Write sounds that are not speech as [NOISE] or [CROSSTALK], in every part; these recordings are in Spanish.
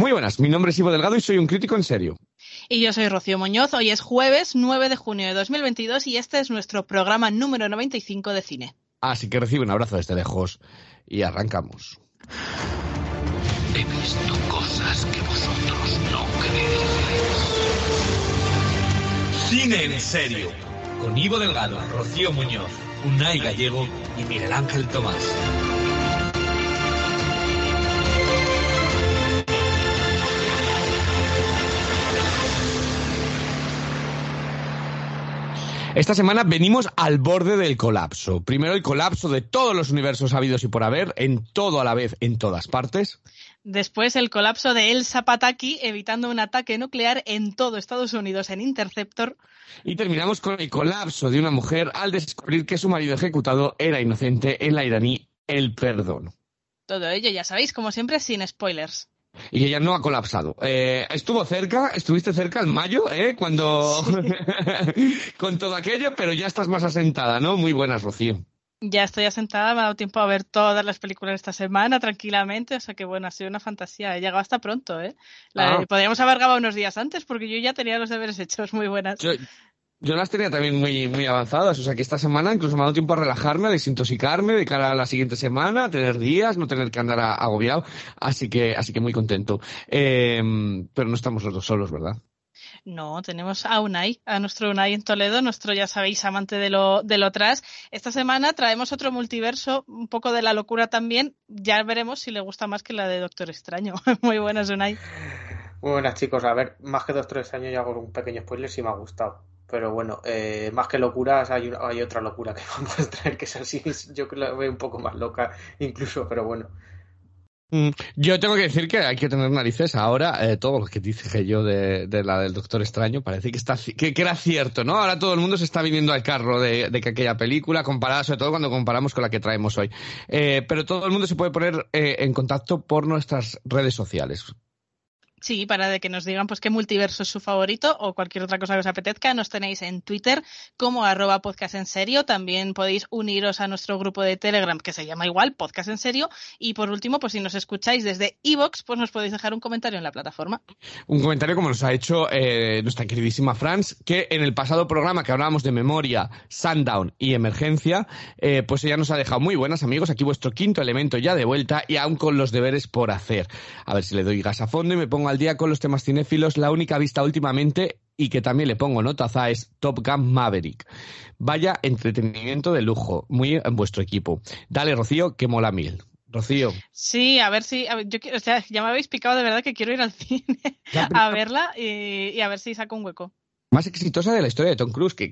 Muy buenas, mi nombre es Ivo Delgado y soy un crítico en serio. Y yo soy Rocío Muñoz. Hoy es jueves 9 de junio de 2022 y este es nuestro programa número 95 de cine. Así que recibe un abrazo desde lejos y arrancamos. He visto cosas que vosotros no creeríais. Cine en serio. Con Ivo Delgado, Rocío Muñoz, Unai Gallego y Miguel Ángel Tomás. Esta semana venimos al borde del colapso. Primero el colapso de todos los universos habidos y por haber, en todo a la vez, en todas partes. Después el colapso de El Zapataki evitando un ataque nuclear en todo Estados Unidos en Interceptor. Y terminamos con el colapso de una mujer al descubrir que su marido ejecutado era inocente en la iraní El Perdón. Todo ello, ya sabéis, como siempre, sin spoilers y ella no ha colapsado. Eh, estuvo cerca, estuviste cerca en mayo, ¿eh? Cuando... [LAUGHS] con todo aquello, pero ya estás más asentada, ¿no? Muy buenas, Rocío. Ya estoy asentada, me ha dado tiempo a ver todas las películas esta semana tranquilamente, o sea que bueno, ha sido una fantasía. He llegado hasta pronto, ¿eh? Ah. Podríamos haber grabado unos días antes porque yo ya tenía los deberes hechos, muy buenas. Yo las tenía también muy, muy avanzadas, o sea que esta semana incluso me ha dado tiempo a relajarme, a desintoxicarme de cara a la siguiente semana, a tener días, no tener que andar agobiado, así que, así que muy contento. Eh, pero no estamos los dos solos, ¿verdad? No, tenemos a Unai, a nuestro Unai en Toledo, nuestro, ya sabéis, amante de lo, de lo tras. Esta semana traemos otro multiverso, un poco de la locura también. Ya veremos si le gusta más que la de Doctor Extraño. [LAUGHS] Muy buenas, Unai. Muy buenas, chicos. A ver, más que Doctor Extraño, ya hago un pequeño spoiler si me ha gustado. Pero bueno, eh, más que locuras, hay, hay otra locura que [LAUGHS] vamos a traer, que es así. [LAUGHS] Yo la veo un poco más loca, incluso, pero bueno. Mm, yo tengo que decir que hay que tener narices ahora. Eh, todo lo que dije yo de, la del Doctor Extraño parece que, está, que, era cierto, ¿no? Ahora todo el mundo se está viniendo al carro de, que aquella película, comparada sobre todo cuando comparamos con la que traemos hoy. Eh, pero todo el mundo se puede poner en contacto por nuestras redes sociales. Sí, para de que nos digan pues qué multiverso es su favorito o cualquier otra cosa que os apetezca, nos tenéis en Twitter como arroba podcast. También podéis uniros a nuestro grupo de Telegram que se llama igual, podcast en serio. Y por último, pues si nos escucháis desde Evox, pues nos podéis dejar un comentario en la plataforma. Un comentario como nos ha hecho eh, nuestra queridísima Franz, que en el pasado programa que hablábamos de memoria, Sundown y emergencia, eh, pues ella nos ha dejado muy buenas amigos. Aquí vuestro quinto elemento ya de vuelta y aún con los deberes por hacer. A ver si le doy gas a fondo y me pongo al día con los temas cinéfilos, la única vista últimamente y que también le pongo notaza es Top Gun Maverick. Vaya entretenimiento de lujo, muy en vuestro equipo. Dale, Rocío, que mola mil. Rocío. Sí, a ver si. yo, o sea, ya me habéis picado de verdad que quiero ir al [LAUGHS] cine a verla y, a ver si saco un hueco más exitosa de la historia de Tom Cruise, que,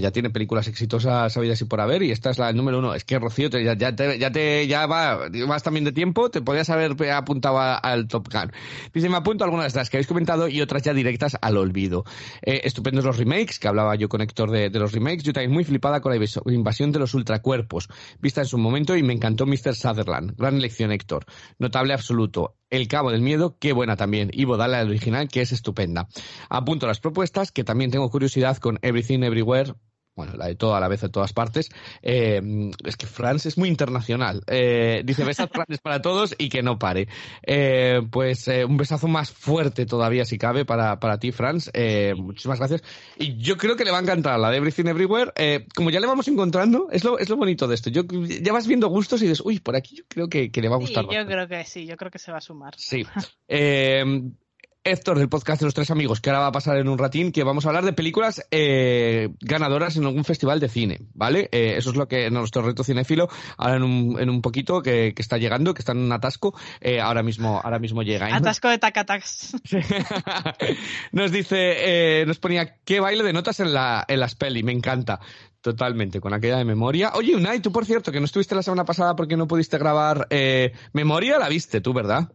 ya tiene películas exitosas sabidas y por haber, y esta es la número uno. Es que Rocío, ya, ya, te, ya, te, ya va, vas también de tiempo, te podías haber apuntado al Top Gun. Dice, me apunto algunas de las que habéis comentado y otras ya directas al olvido. Eh, estupendos los remakes, que hablaba yo con Héctor de, de, los remakes. Yo también muy flipada con la invasión de los ultracuerpos, vista en su momento, y me encantó Mr. Sutherland. Gran elección, Héctor. Notable absoluto. El Cabo del Miedo, qué buena también. Y Bodala, el original, que es estupenda. Apunto las propuestas, que también tengo curiosidad con Everything Everywhere, bueno, la de todo a la vez en todas partes. Eh, es que France es muy internacional. Eh, dice besas [LAUGHS] grandes para todos y que no pare. Eh, pues un besazo más fuerte todavía, si cabe, para, para ti, France. muchísimas gracias. Y yo creo que le va a encantar la de Everything Everywhere. como ya le vamos encontrando, es lo, es lo bonito de esto. Yo, ya vas viendo gustos y dices, uy, por aquí yo creo que, le va a gustar. Sí, yo creo que sí, yo creo que se va a sumar. Sí. Héctor del podcast de los tres amigos, que ahora va a pasar en un ratín, que vamos a hablar de películas eh, ganadoras en algún festival de cine, ¿vale? Eh, eso es lo que nuestro reto cinéfilo, ahora en un, en un poquito, que, está llegando, que está en un atasco, eh, ahora mismo ahora mismo llega. Atasco de tacatax. [LAUGHS] nos dice, nos ponía, qué baile de notas en, la, en las peli, me encanta. Totalmente, con aquella de memoria. Oye, Unai, tú por cierto, que no estuviste la semana pasada porque no pudiste grabar memoria, la viste tú, ¿verdad?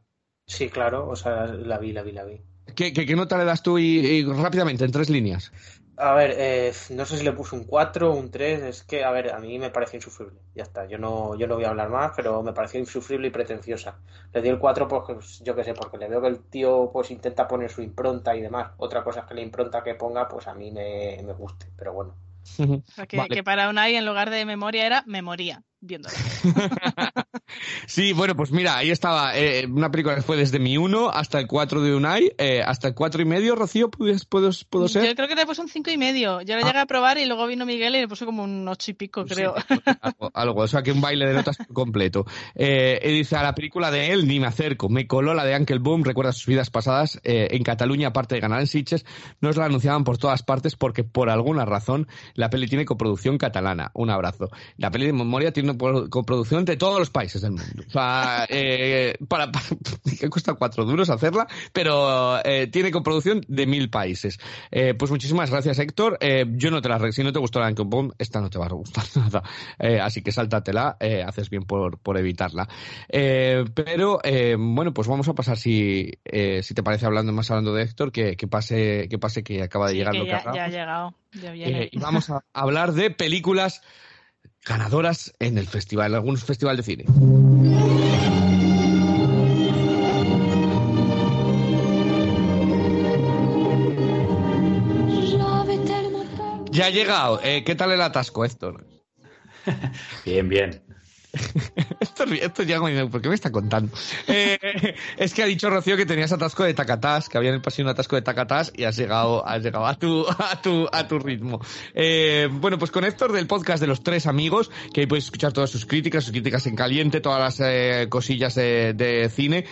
Sí, claro, o sea, la vi, la vi, la vi. ¿Qué, qué, nota le das tú y, rápidamente, en tres líneas? A ver, eh, no sé si le puse un 4 o un 3, es que, a ver, a mí me pareció insufrible, ya está, yo no, yo no voy a hablar más, pero me pareció insufrible y pretenciosa. Le di el 4 pues yo qué sé, porque le veo que el tío pues intenta poner su impronta y demás. Otra cosa es que la impronta que ponga, pues a mí me, me guste, pero bueno. que, que, para Unai en lugar de memoria era memoria, viéndolo. [LAUGHS] Sí, bueno, pues mira, ahí estaba eh, una película que fue desde mi 1 hasta el 4 de Unai, eh, hasta el 4 y medio, Rocío, ¿puedes, puedo, puedo ser? Yo creo que le puse un 5 y medio. Yo lo Ah. llegué a probar y luego vino Miguel y le puso como un 8 y pico, creo. Sí, algo, [LAUGHS] algo, o sea que un baile de notas completo. Eh, y dice, a la película de él ni me acerco, me coló la de Uncle Boom, recuerda sus vidas pasadas, eh, en Cataluña, aparte de ganar en Sitges, nos la anunciaban por todas partes porque por alguna razón la peli tiene coproducción catalana. Un abrazo. La peli de Memoria tiene coproducción de todos los países del mundo. O sea, [LAUGHS] eh, para, para- [LAUGHS] que cuesta cuatro duros hacerla, pero eh, tiene coproducción de mil países. Eh, pues muchísimas gracias, Héctor. Eh, yo no te la si no te gustó la Boom, esta no te va a gustar [LAUGHS] nada. Eh, así que sáltatela, eh, haces bien por, por evitarla. Eh, pero eh, bueno, pues vamos a pasar si, eh, si te parece hablando más hablando de Héctor, que, que pase, que pase que acaba de Sí, llegar que lo ya, ya ha llegado. Ya viene. Eh, y vamos a hablar de películas ganadoras en el festival, en algún festival de cine. Ya ha llegado. Eh, ¿Qué tal el atasco, Héctor? [LAUGHS] Bien, bien. [LAUGHS] Esto, esto ya, como, ¿por qué me está contando? Eh, es que ha dicho Rocío que tenías atasco de tacatás, que había en el pasillo un atasco de tacatás y has llegado, has llegado a tu, a tu, a tu ritmo. Eh, bueno, pues con Héctor del podcast de los tres amigos, que ahí puedes escuchar todas sus críticas, sus críticas en caliente, todas las eh, cosillas de, cine,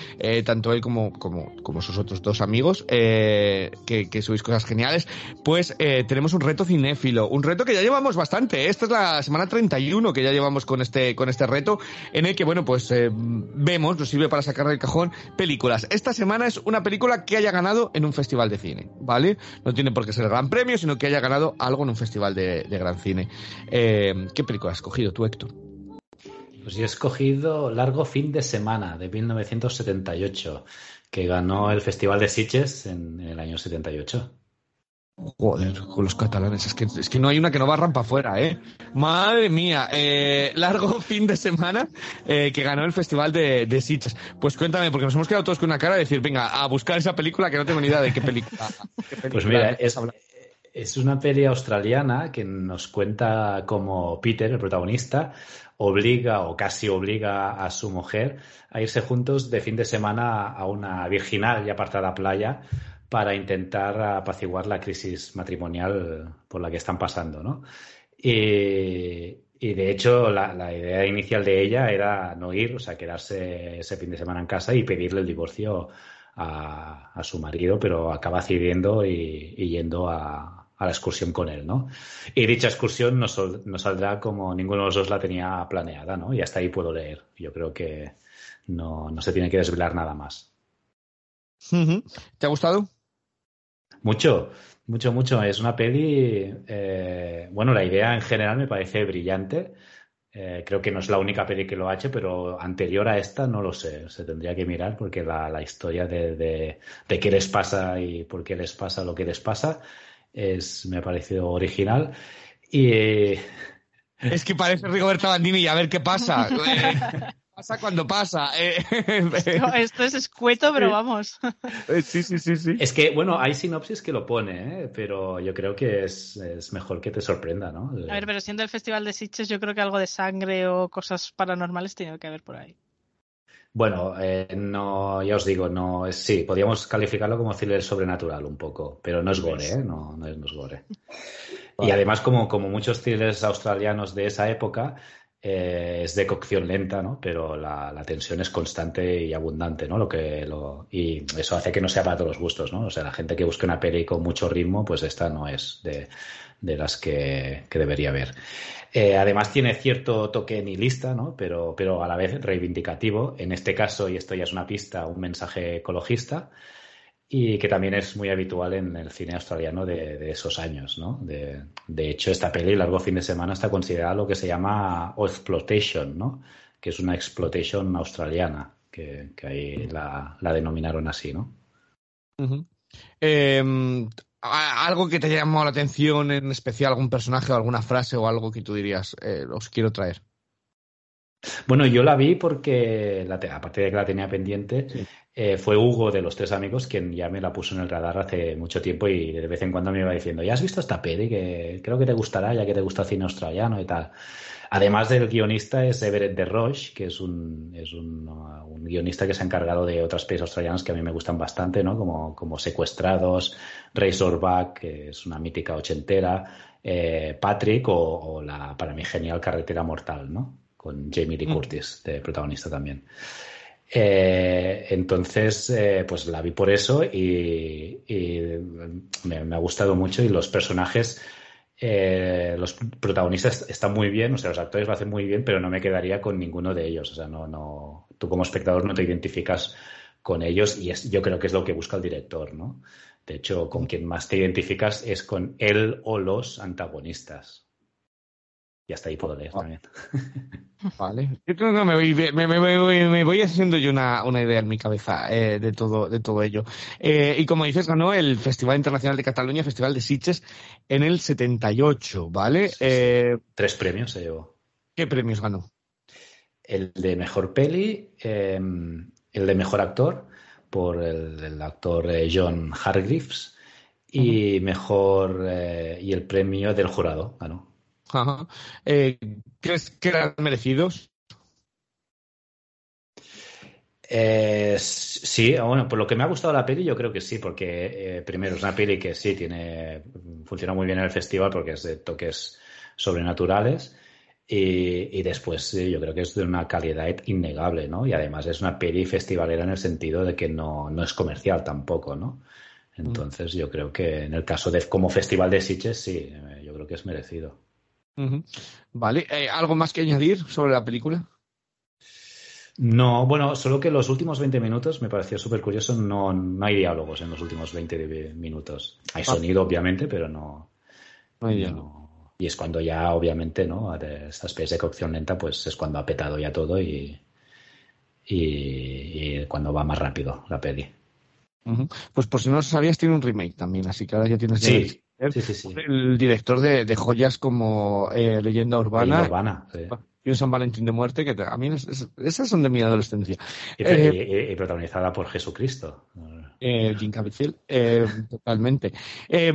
tanto él como, como, como sus otros dos amigos, que, que subís cosas geniales, pues tenemos un reto cinéfilo, un reto que ya llevamos bastante. Esta es la semana 31 que ya llevamos con este, con este reto, en el que, bueno, pues eh, vemos, nos sirve para sacar del cajón películas. Esta semana es una película que haya ganado en un festival de cine, ¿vale? No tiene por qué ser el gran premio, sino que haya ganado algo en un festival de, gran cine. Eh, ¿Qué película has cogido tú, Héctor? Pues yo he escogido Largo Fin de Semana de 1978, que ganó el Festival de Sitges en el año 78. Joder, con los catalanes, es que, es que no hay una que no barran para afuera, ¿eh? Madre mía, eh, largo [LAUGHS] fin de semana eh, que ganó el festival de, de Sitges. Pues cuéntame, porque nos hemos quedado todos con una cara de decir, venga, a buscar esa película que no tengo ni idea de qué película. [LAUGHS] qué película Pues mira, es, una peli australiana que nos cuenta cómo Peter, el protagonista, obliga o casi obliga a su mujer a irse juntos de fin de semana a una virginal y apartada playa para intentar apaciguar la crisis matrimonial por la que están pasando, ¿no? Y, de hecho, la, idea inicial de ella era no ir, o sea, quedarse ese fin de semana en casa y pedirle el divorcio a, su marido, pero acaba cediendo y, y yendo a, la excursión con él, ¿no? Y dicha excursión no, saldrá como ninguno de los dos la tenía planeada, ¿no? Y hasta ahí puedo leer. Yo creo que no, no se tiene que desvelar nada más. ¿Te ha gustado? Mucho, mucho, mucho. Es una peli. eh, bueno, la idea en general me parece brillante. Eh, creo que no es la única peli que lo ha hecho, pero anterior a esta no lo sé. Se tendría que mirar porque la, la historia de, de, de qué les pasa y por qué les pasa lo que les pasa es, me ha parecido original. Y eh, Es que parece Rigoberta Bandini y a ver qué pasa. [LAUGHS] Pasa cuando pasa. Eh, Esto [LAUGHS] es escueto, pero vamos. eh, sí, sí, sí, sí. es que, bueno, hay sinopsis que lo pone, ¿eh? pero yo creo que es, es mejor que te sorprenda, ¿no? A ver, pero siendo el Festival de Sitges, yo creo que algo de sangre o cosas paranormales tiene que haber por ahí. Bueno, eh, no, ya os digo, no es, sí, podríamos calificarlo como thriller sobrenatural un poco, pero no es gore, ¿eh? No, no es, no es gore. [LAUGHS] Y además, como, como muchos thrillers australianos de esa época, eh, es de cocción lenta, ¿no? Pero la, tensión es constante y abundante, ¿no? Lo que lo, y eso hace que no sea para todos los gustos, ¿no? O sea, la gente que busque una peli con mucho ritmo, pues esta no es de, de las que, que debería haber. Eh, además tiene cierto toque nihilista, ¿no? Pero, pero a la vez reivindicativo. En este caso, y esto ya es una pista, un mensaje ecologista y que también es muy habitual en el cine australiano de, de esos años, ¿no? De, de, hecho, esta peli, Largo Fin de Semana, está considerada lo que se llama exploitation, ¿no? Que es una exploitation australiana, que, que ahí la, la, denominaron así, ¿no? Uh -huh. eh, algo que te haya llamado la atención en especial, algún personaje o alguna frase o algo que tú dirías, eh, os quiero traer. Bueno, yo la vi porque, la aparte de que la tenía pendiente, sí. Eh, fue Hugo de los tres amigos quien ya me la puso en el radar hace mucho tiempo y de vez en cuando me iba diciendo, ¿ya has visto esta peli? Que creo que te gustará, ya que te gusta el cine australiano y tal. Además del guionista es Everett de Roche, que es, un, es un, un, guionista que se ha encargado de otras pelis australianas que a mí me gustan bastante, ¿no? Como, como Secuestrados, Razorback, que es una mítica ochentera, eh, Patrick o, o, la, para mí, genial Carretera Mortal, ¿no? Con Jamie Lee Curtis de protagonista también. Eh, entonces, eh, pues la vi por eso y, me, ha gustado mucho y los personajes, eh, los protagonistas están muy bien, o sea, los actores lo hacen muy bien, pero no me quedaría con ninguno de ellos. O sea, no, no, tú como espectador no te identificas con ellos y es, yo creo que es lo que busca el director, ¿no? De hecho, con quien más te identificas es con él o los antagonistas. Y hasta ahí puedo leer también. [LAUGHS] Vale. Yo creo que me voy, me, me, me voy haciendo yo una, una, idea en mi cabeza eh, de, todo, de todo ello. Eh, y como dices, ganó el Festival Internacional de Cataluña, Festival de Sitges, en el 78, ¿vale? Sí, sí. Eh, Tres premios se llevó. ¿Qué premios ganó? El de Mejor Peli, el de Mejor Actor, por el, el actor John Hargreaves, y uh -huh. Mejor, y el premio del jurado ganó. Ajá. Eh, ¿Crees que eran merecidos? Eh, sí, bueno, por lo que me ha gustado la peli, yo creo que sí, porque eh, primero es una peli que sí tiene, funciona muy bien en el festival porque es de toques sobrenaturales y, y después sí, yo creo que es de una calidad innegable, ¿no? Y además es una peli festivalera en el sentido de que no, no es comercial tampoco, ¿no? Entonces yo creo que en el caso de como festival de Sitges sí, yo creo que es merecido. Uh -huh. Vale, eh, ¿algo más que añadir sobre la película? No, bueno, solo que los últimos 20 minutos me pareció súper curioso, no, no hay diálogos en los últimos 20 minutos. Hay sonido, ah. obviamente, pero no. No hay diálogo. No, y es cuando ya, obviamente, ¿no? De esta especie de cocción lenta, pues es cuando ha petado ya todo y, y, y cuando va más rápido la peli. Uh -huh. Pues por si no lo sabías, tiene un remake también, así que ahora ya tienes. Sí. Sí, sí, sí. El director de, de joyas como eh, Leyenda Urbana. Urbana. Y un San Valentín de Muerte, que a mí es, es, esas son de mi adolescencia. Y, eh, y, y protagonizada por Jesucristo. Eh, Jim Caviezel, totalmente.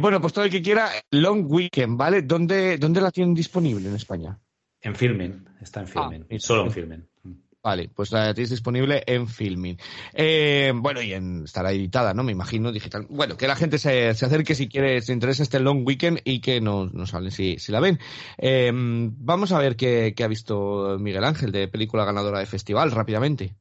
bueno, pues todo el que quiera, Long Weekend, ¿vale? ¿Dónde, dónde la tienen disponible en España? En Filmin, está en Filmin. Ah, Solo en Filmin. Vale, pues la tenéis disponible en Filming. Eh, bueno, y estará editada, ¿no? Me imagino, digital. Bueno, que la gente se, se acerque si quiere, se interesa este long weekend y que nos, nos hablen si, si la ven. Eh, vamos a ver qué, qué ha visto Miguel Ángel de película ganadora de festival, rápidamente.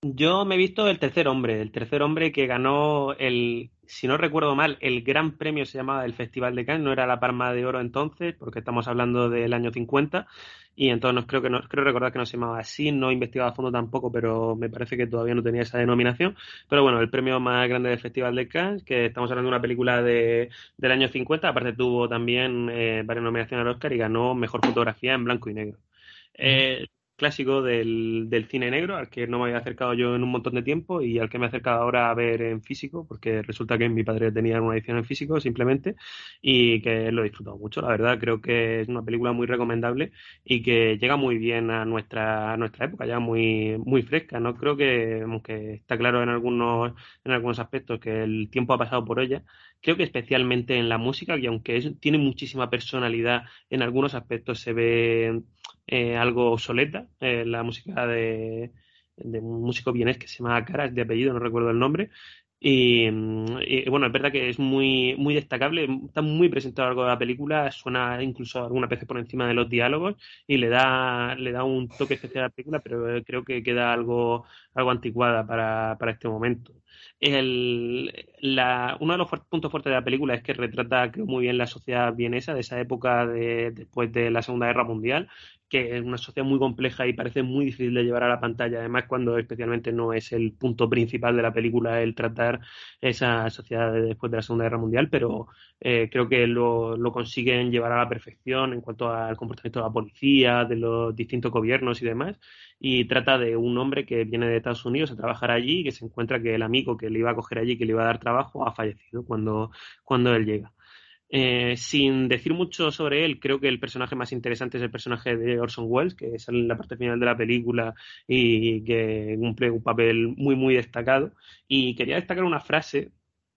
Yo me he visto El Tercer Hombre, el Tercer Hombre que ganó el, si no recuerdo mal, el gran premio se llamaba el Festival de Cannes, no era la Palma de Oro entonces, porque estamos hablando del año 50, y entonces creo que no, creo recordar que no se llamaba así, no he investigado a fondo tampoco, pero me parece que todavía no tenía esa denominación. Pero bueno, el premio más grande del Festival de Cannes, que estamos hablando de una película de, del año 50, aparte tuvo también eh, varias nominaciones al Oscar y ganó Mejor Fotografía en Blanco y Negro. Eh, clásico del, del, cine negro, al que no me había acercado yo en un montón de tiempo y al que me he acercado ahora a ver en físico, porque resulta que mi padre tenía una edición en físico simplemente y que lo he disfrutado mucho, la verdad, creo que es una película muy recomendable y que llega muy bien a nuestra, nuestra época, ya muy, muy fresca, ¿no? Creo que, aunque está claro en algunos, en algunos aspectos que el tiempo ha pasado por ella, creo que especialmente en la música, que aunque es, tiene muchísima personalidad, en algunos aspectos se ve eh, algo obsoleta, eh, la música de, de, un músico vienés que se llama Caras, de apellido, no recuerdo el nombre. Y, y, bueno, es verdad que es muy, muy destacable, está muy presente a lo largo de la película, suena incluso algunas veces por encima de los diálogos y le da, le da un toque especial a la película, pero creo que queda algo, algo anticuada para, para este momento. El, la, uno de los puntos fuertes de la película es que retrata creo, muy bien la sociedad vienesa de esa época de, después de la Segunda Guerra Mundial, que es una sociedad muy compleja y parece muy difícil de llevar a la pantalla, además cuando especialmente no es el punto principal de la película el tratar esa sociedad de después de la Segunda Guerra Mundial, pero eh, creo que lo, lo, consiguen llevar a la perfección en cuanto al comportamiento de la policía, de los distintos gobiernos y demás, y trata de un hombre que viene de Estados Unidos a trabajar allí y que se encuentra que el amigo que le iba a coger allí, que le iba a dar trabajo, ha fallecido cuando, cuando él llega. Eh, sin decir mucho sobre él, creo que el personaje más interesante es el personaje de Orson Welles, que sale en la parte final de la película y que cumple un papel muy, muy destacado. Y quería destacar una frase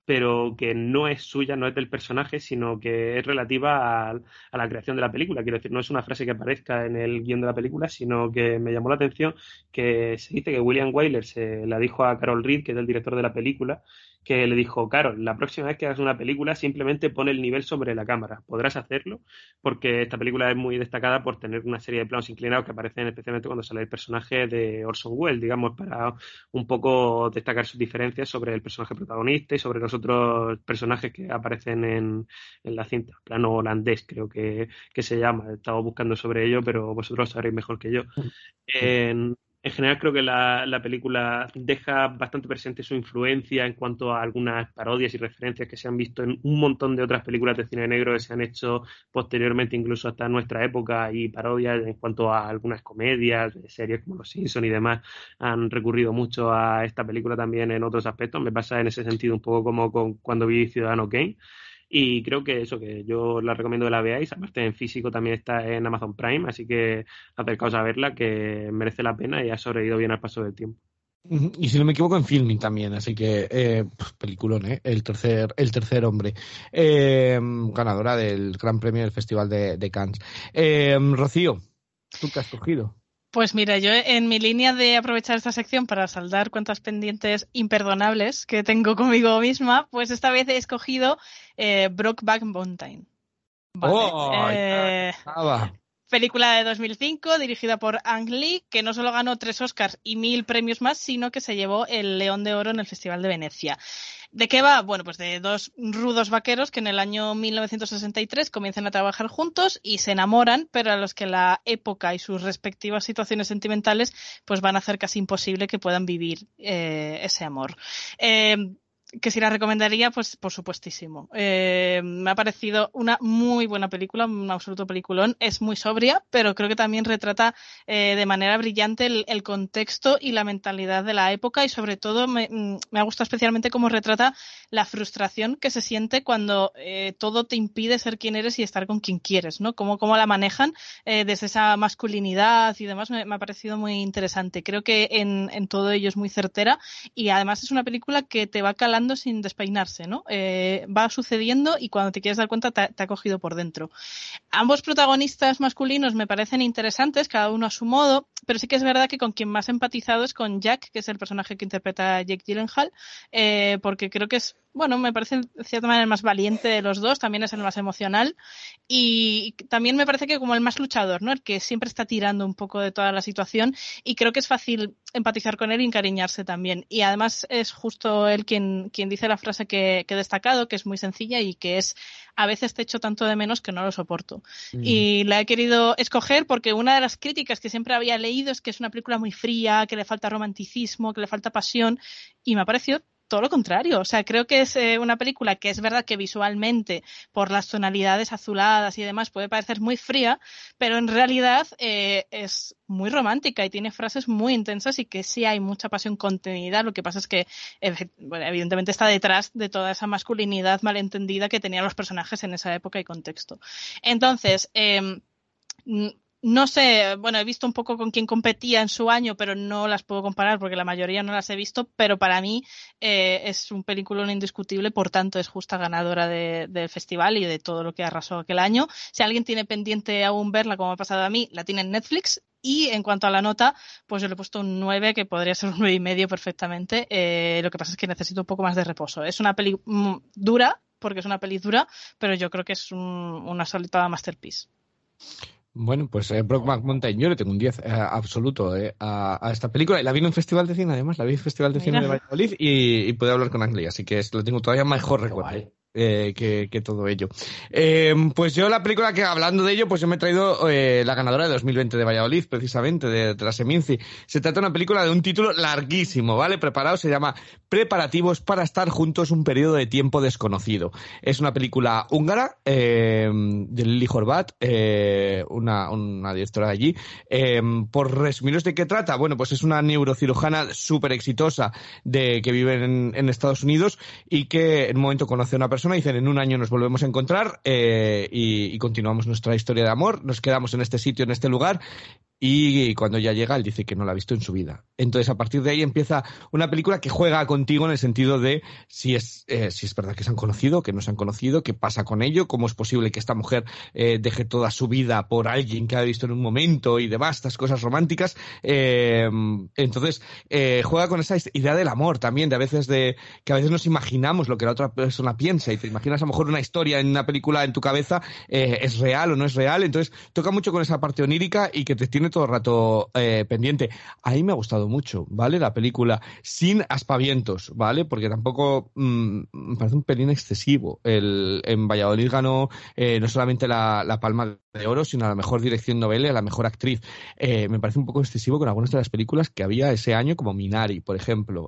pero que no es suya, no es del personaje, sino que es relativa a, la creación de la película. Quiero decir, no es una frase que aparezca en el guion de la película, sino que me llamó la atención que se dice que William Wyler se la dijo a Carol Reed, que es el director de la película, que le dijo, Carol, la próxima vez que hagas una película simplemente pone el nivel sobre la cámara. Podrás hacerlo porque esta película es muy destacada por tener una serie de planos inclinados que aparecen especialmente cuando sale el personaje de Orson Welles, digamos, para un poco destacar sus diferencias sobre el personaje protagonista y sobre los otros personajes que aparecen en, en la cinta. Plano holandés creo que, que se llama. He estado buscando sobre ello, pero vosotros sabréis mejor que yo. En, en general creo que la, la, película deja bastante presente su influencia en cuanto a algunas parodias y referencias que se han visto en un montón de otras películas de cine negro que se han hecho posteriormente incluso hasta nuestra época y parodias en cuanto a algunas comedias, series como Los Simpson y demás han recurrido mucho a esta película también en otros aspectos. Me pasa en ese sentido un poco como con, cuando vi Ciudadano Kane y creo que eso, que yo la recomiendo que la veáis. Aparte en físico también está en Amazon Prime, así que acercaos a verla, que merece la pena y ha sobrevivido bien al paso del tiempo. Y si no me equivoco, en filming también, así que eh, peliculón, ¿eh? El tercer, el tercer hombre. Eh, ganadora del Gran Premio del Festival de, de Cannes. Eh, Rocío, ¿tú qué has cogido? Pues mira, yo en mi línea de aprovechar esta sección para saldar cuentas pendientes imperdonables que tengo conmigo misma, pues esta vez he escogido eh, Brokeback Mountain. Vale. Oh, eh, película de 2005 dirigida por Ang Lee, que no solo ganó tres Oscars y mil premios más, sino que se llevó el León de Oro en el Festival de Venecia. ¿De qué va? Bueno, pues de dos rudos vaqueros que en el año 1963 comienzan a trabajar juntos y se enamoran, pero a los que la época y sus respectivas situaciones sentimentales pues van a hacer casi imposible que puedan vivir eh, ese amor. Eh, que si la recomendaría, pues por supuestísimo. Eh, me ha parecido una muy buena película, un absoluto peliculón. Es muy sobria, pero creo que también retrata eh, de manera brillante el, contexto y la mentalidad de la época y sobre todo me, mm, me ha gustado especialmente cómo retrata la frustración que se siente cuando eh, todo te impide ser quien eres y estar con quien quieres, ¿no? Cómo, cómo la manejan eh, desde esa masculinidad y demás me, ha parecido muy interesante. Creo que en, en todo ello es muy certera y además es una película que te va sin despeinarse, ¿no? Eh, va sucediendo y cuando te quieres dar cuenta te, ha cogido por dentro. Ambos protagonistas masculinos me parecen interesantes, cada uno a su modo, pero sí que es verdad que con quien más empatizado es con Jack, que es el personaje que interpreta Jake Gyllenhaal, eh, porque creo que es bueno, me parece de cierta manera el más valiente de los dos, también es el más emocional y también me parece que como el más luchador, ¿no? El que siempre está tirando un poco de toda la situación y creo que es fácil empatizar con él y encariñarse también. Y además es justo él quien, quien dice la frase que, que he destacado, que es muy sencilla y que es a veces te echo tanto de menos que no lo soporto. Mm. Y la he querido escoger porque una de las críticas que siempre había leído es que es una película muy fría, que le falta romanticismo, que le falta pasión y me ha parecido todo lo contrario. O sea, creo que es eh, una película que es verdad que visualmente, por las tonalidades azuladas y demás, puede parecer muy fría, pero en realidad eh, es muy romántica y tiene frases muy intensas y que sí hay mucha pasión contenida. Lo que pasa es que, evidentemente, está detrás de toda esa masculinidad malentendida que tenían los personajes en esa época y contexto. Entonces, eh, no sé, bueno, he visto un poco con quién competía en su año, pero no las puedo comparar porque la mayoría no las he visto, pero para mí eh, es un película indiscutible, por tanto es justa ganadora del de festival y de todo lo que arrasó aquel año. Si alguien tiene pendiente aún verla, como ha pasado a mí, la tiene en Netflix. Y en cuanto a la nota, pues yo le he puesto un 9, que podría ser un nueve y medio perfectamente. Eh, lo que pasa es que necesito un poco más de reposo. Es una peli mm, dura, porque es una peli dura, pero yo creo que es un, una solita masterpiece. Bueno, pues eh, Brockback Mountain, yo le tengo un 10 eh, absoluto eh, a, a, esta película. La vi en un festival de cine, además, la vi en un festival de cine de Valladolid y, y pude hablar con Anglia, así que lo tengo todavía mejor recuerdo eh, que, todo ello. Eh, pues yo la película que hablando de ello, pues yo me he traído eh, la ganadora de 2020 de Valladolid, precisamente, de, de. Se trata de una película de un título larguísimo, ¿vale? Preparado, se llama Preparativos para estar juntos un periodo de tiempo desconocido. Es una película húngara eh, de Lili Horvat, eh, una, directora allí. Eh, por resumiros de qué trata, bueno, pues es una neurocirujana súper exitosa de que vive en Estados Unidos y que en un momento conoce a una persona persona, dicen en un año nos volvemos a encontrar eh, y, y continuamos nuestra historia de amor, nos quedamos en este sitio, en este lugar y cuando ya llega, él dice que no la ha visto en su vida. Entonces, a partir de ahí empieza una película que juega contigo en el sentido de si es, eh, si es verdad que se han conocido, que no se han conocido, qué pasa con ello, cómo es posible que esta mujer eh, deje toda su vida por alguien que ha visto en un momento y demás, estas cosas románticas. Eh, entonces, eh, juega con esa idea del amor también, de a veces de que a veces nos imaginamos lo que la otra persona piensa y te imaginas a lo mejor una historia en una película en tu cabeza, eh, es real o no es real. Entonces, toca mucho con esa parte onírica y que te tiene todo el rato eh, pendiente. A mí me ha gustado mucho, ¿vale? La película, sin aspavientos, ¿vale? Porque tampoco mm, me parece un pelín excesivo. El, en Valladolid ganó eh, no solamente la, la Palma de Oro, sino a la mejor dirección novela y a la mejor actriz. Eh, me parece un poco excesivo con algunas de las películas que había ese año, como Minari, por ejemplo,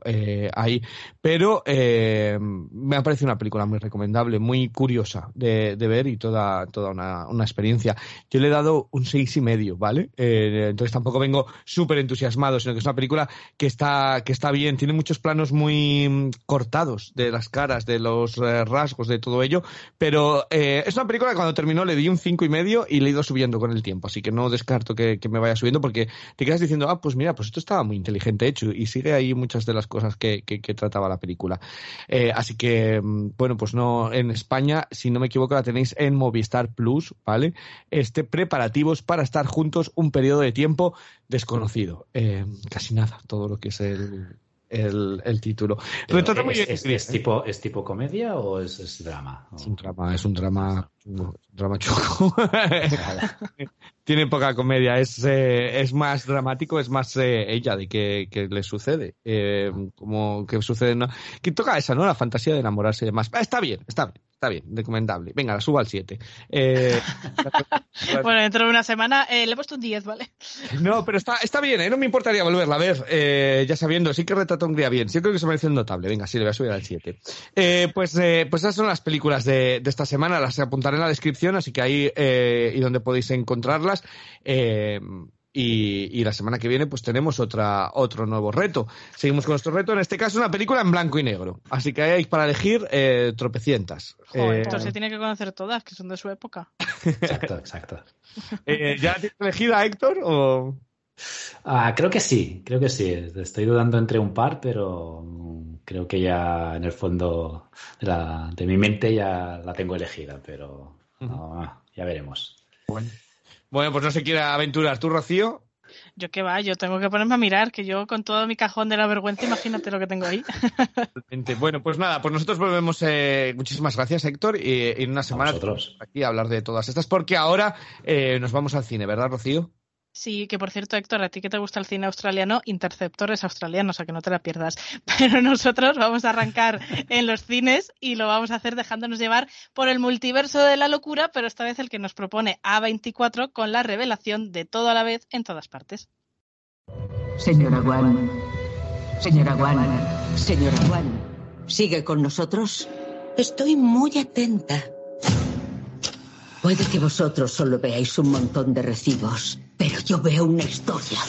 ahí. Pero me ha parecido una película muy recomendable, muy curiosa de, de ver y toda, toda una, una, experiencia. Yo le he dado un seis y medio, ¿vale? Eh, entonces tampoco vengo súper entusiasmado, sino que es una película que está, que está bien, tiene muchos planos muy mm, cortados de las caras, de los eh, rasgos, de todo ello, pero eh, es una película que cuando terminó le di un cinco y medio y le he ido subiendo con el tiempo, así que no descarto que, que, me vaya subiendo porque te quedas diciendo, ah, pues mira, pues esto estaba muy inteligente hecho y sigue ahí muchas de las cosas que, que, que trataba la película. Eh, así que, mm, bueno, pues no, en España, si no me equivoco, la tenéis en Movistar Plus, ¿vale? Este, preparativos para estar juntos un periodo de tiempo desconocido. Eh, casi nada, todo lo que es el, el, el título. Retrata muy bien. ¿Es, es, tipo, ¿Es tipo comedia o es, es drama? Es un drama, es un drama, un drama choco. [LAUGHS] Tiene poca comedia, es, eh, es más dramático, es más eh, ella de que, que le sucede. Eh, como que sucede, ¿no? Que toca esa, ¿no? La fantasía de enamorarse y demás. Está bien, está bien. Está bien, recomendable. Venga, la subo al 7. Eh, [LAUGHS] bueno, dentro de una semana eh, le he puesto un 10, ¿vale? [LAUGHS] No, pero está, está bien, ¿eh? no me importaría volverla a ver, eh, ya sabiendo, sí que retrata Hungría bien, sí creo que se merece un notable. Venga, sí, le voy a subir al 7. Eh, pues, pues esas son las películas de, de, esta semana, las apuntaré en la descripción, así que ahí y donde podéis encontrarlas. Y, y, la semana que viene pues tenemos otra, otro nuevo reto. Seguimos con nuestro reto, en este caso una película en blanco y negro. Así que hay para elegir eh, tropecientas. Joder, eh, Héctor se tiene que conocer todas, que son de su época. [LAUGHS] Exacto, exacto. [LAUGHS] eh, ¿Ya tienes elegida, Héctor? O... Ah, creo que sí, creo que sí. Estoy dudando entre un par, pero creo que ya en el fondo de, la, de mi mente ya la tengo elegida, pero uh -huh. no, ya veremos. Bueno. Bueno, pues no se quiere aventurar. ¿Tú, Rocío? Yo qué va, yo tengo que ponerme a mirar, que yo con todo mi cajón de la vergüenza, imagínate lo que tengo ahí. [LAUGHS] bueno, pues nada, pues nosotros volvemos. Eh, muchísimas gracias, Héctor. Y en una semana aquí a hablar de todas estas, porque ahora eh, nos vamos al cine, ¿verdad, Rocío? Sí, que por cierto, Héctor, a ti que te gusta el cine australiano, Interceptor es australiano, o sea que no te la pierdas. [LAUGHS] Pero nosotros vamos a arrancar en los cines y lo vamos a hacer dejándonos llevar por el multiverso de la locura, pero esta vez el que nos propone A24 con la revelación de todo a la vez en todas partes. Señora Wan, señora Wan, señora Wan, ¿sigue con nosotros? Estoy muy atenta. Puede que vosotros solo veáis un montón de recibos, pero yo veo una historia.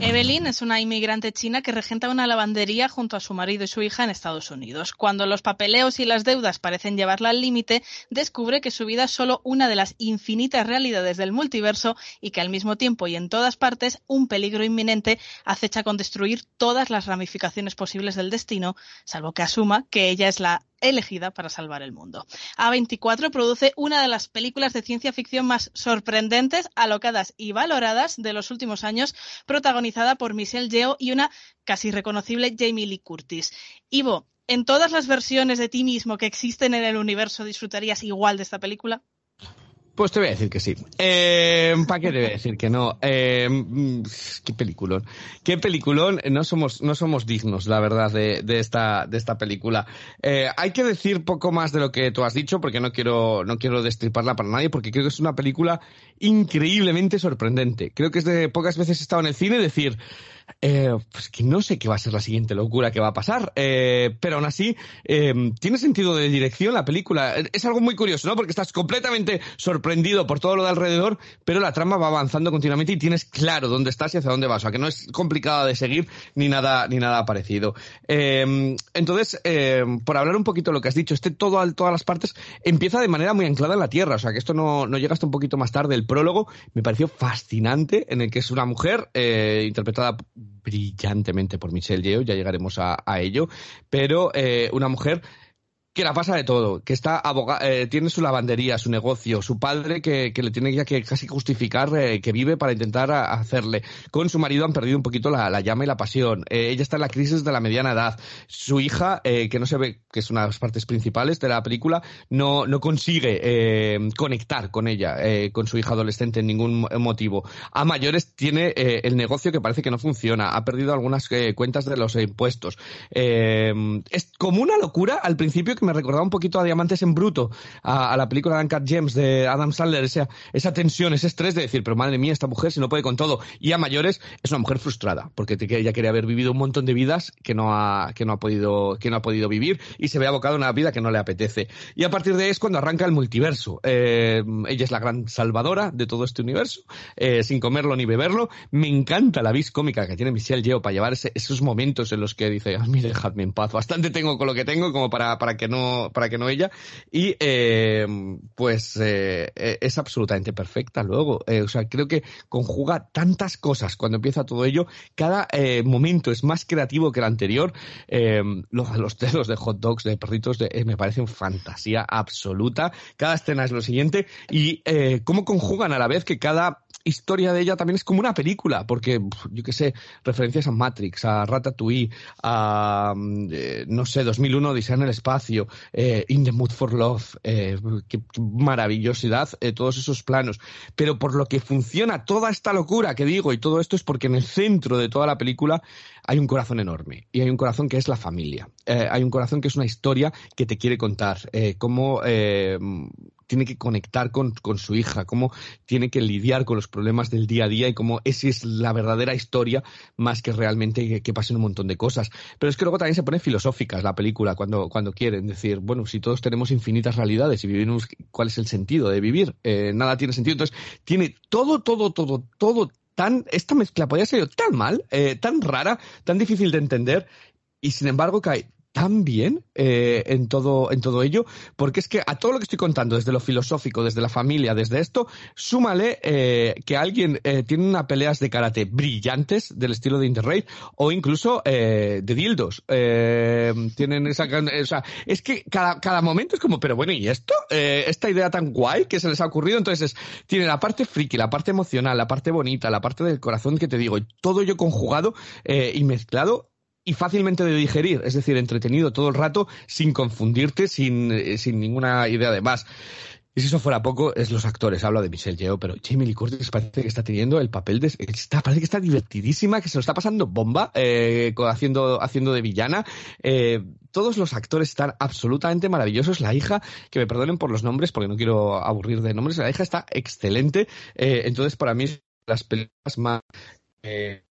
Evelyn es una inmigrante china que regenta una lavandería junto a su marido y su hija en Estados Unidos. Cuando los papeleos y las deudas parecen llevarla al límite, descubre que su vida es solo una de las infinitas realidades del multiverso y que al mismo tiempo y en todas partes un peligro inminente acecha con destruir todas las ramificaciones posibles del destino, salvo que asuma que ella es la elegida para salvar el mundo. A24 produce una de las películas de ciencia ficción más sorprendentes, alocadas y valoradas de los últimos años, protagonizada por Michelle Yeoh y una casi reconocible Jamie Lee Curtis. Ivo, ¿en todas las versiones de ti mismo que existen en el universo disfrutarías igual de esta película? Pues te voy a decir que sí. Eh, ¿Para qué te voy a decir que no? Eh, qué peliculón. Qué peliculón. No somos, no somos dignos, la verdad, de, de esta, de esta película. Eh, hay que decir poco más de lo que tú has dicho, porque no quiero, no quiero destriparla para nadie, porque creo que es una película increíblemente sorprendente. Creo que es de pocas veces he estado en el cine decir, eh, pues que no sé qué va a ser la siguiente locura que va a pasar, eh, pero aún así eh, tiene sentido de dirección la película. Es algo muy curioso, ¿no? Porque estás completamente sorprendido por todo lo de alrededor, pero la trama va avanzando continuamente y tienes claro dónde estás y hacia dónde vas. O sea, que no es complicada de seguir ni nada, ni nada parecido. entonces, por hablar un poquito de lo que has dicho, este todo, todas las partes empieza de manera muy anclada en la tierra. O sea, que esto no, no llega hasta un poquito más tarde. El prólogo me pareció fascinante, en el que es una mujer interpretada brillantemente por Michelle Yeoh, ya llegaremos a, ello, pero eh, una mujer que la pasa de todo, que está eh, tiene su lavandería, su negocio, su padre que, le tiene ya que casi justificar eh, que vive para intentar hacerle. Con su marido han perdido un poquito la, llama y la pasión. Eh, ella está en la crisis de la mediana edad. Su hija, que no se ve, que es una de las partes principales de la película, no, no consigue conectar con ella, con su hija adolescente en ningún motivo. A mayores tiene el negocio que parece que no funciona. Ha perdido algunas cuentas de los impuestos. es como una locura al principio me recordaba un poquito a Diamantes en Bruto, a, la película de Uncut Gems de Adam Sandler, esa, esa tensión, ese estrés de decir, pero madre mía, esta mujer si no puede con todo. Y a mayores es una mujer frustrada, porque ella quería haber vivido un montón de vidas que no ha, que no ha, podido, que no ha podido vivir y se ve abocado a una vida que no le apetece. Y a partir de ahí es cuando arranca el multiverso. Eh, ella es la gran salvadora de todo este universo, eh, sin comerlo ni beberlo. Me encanta la vis cómica que tiene Michelle Yeoh para llevar esos momentos en los que dice, a mí dejadme en paz, bastante tengo con lo que tengo como para, para que no, para que no ella. Y eh, pues eh, eh, es absolutamente perfecta luego. o sea, creo que conjuga tantas cosas cuando empieza todo ello. Cada momento es más creativo que el anterior. los, los dedos de hot dogs, de perritos, de, me parecen fantasía absoluta. Cada escena es lo siguiente. Y cómo conjugan a la vez que cada historia de ella también es como una película, porque, yo qué sé, referencias a Matrix, a Ratatouille, a, no sé, 2001, Odisea en el espacio, eh, In the Mood for Love, eh, qué, maravillosidad, eh, todos esos planos. Pero por lo que funciona toda esta locura que digo y todo esto es porque en el centro de toda la película hay un corazón enorme y hay un corazón que es la familia. hay un corazón que es una historia que te quiere contar cómo tiene que conectar con, su hija, cómo tiene que lidiar con los problemas del día a día y cómo esa es la verdadera historia más que realmente que, que, pasen un montón de cosas. Pero es que luego también se pone filosóficas la película cuando, cuando quieren decir, bueno, si todos tenemos infinitas realidades y vivimos, ¿cuál es el sentido de vivir? Eh, nada tiene sentido. Entonces, tiene todo, todo, todo, todo tan, esta mezcla podría ser tan mal, eh, tan rara, tan difícil de entender, y sin embargo cae tan bien eh, en, todo, en todo ello, porque es que a todo lo que estoy contando, desde lo filosófico, desde la familia, desde esto, súmale eh, que alguien eh, tiene unas peleas de karate brillantes del estilo de Interrail o incluso de dildos. tienen esa, o sea, es que cada, cada momento es como, pero bueno, ¿y esto? esta idea tan guay que se les ha ocurrido, entonces tiene la parte friki, la parte emocional, la parte bonita, la parte del corazón que te digo, y todo ello conjugado y mezclado y fácilmente de digerir, es decir, entretenido todo el rato sin confundirte, sin, eh, sin ninguna idea de más. Y si eso fuera poco, es los actores. Hablo de Michelle Yeoh, pero Jamie Lee Curtis parece que está teniendo el papel de... Está, parece que está divertidísima, que se lo está pasando bomba, eh, haciendo, haciendo de villana. Eh, todos los actores están absolutamente maravillosos. La hija, que me perdonen por los nombres, porque no quiero aburrir de nombres, la hija está excelente. Eh, entonces, para mí, las películas más eh,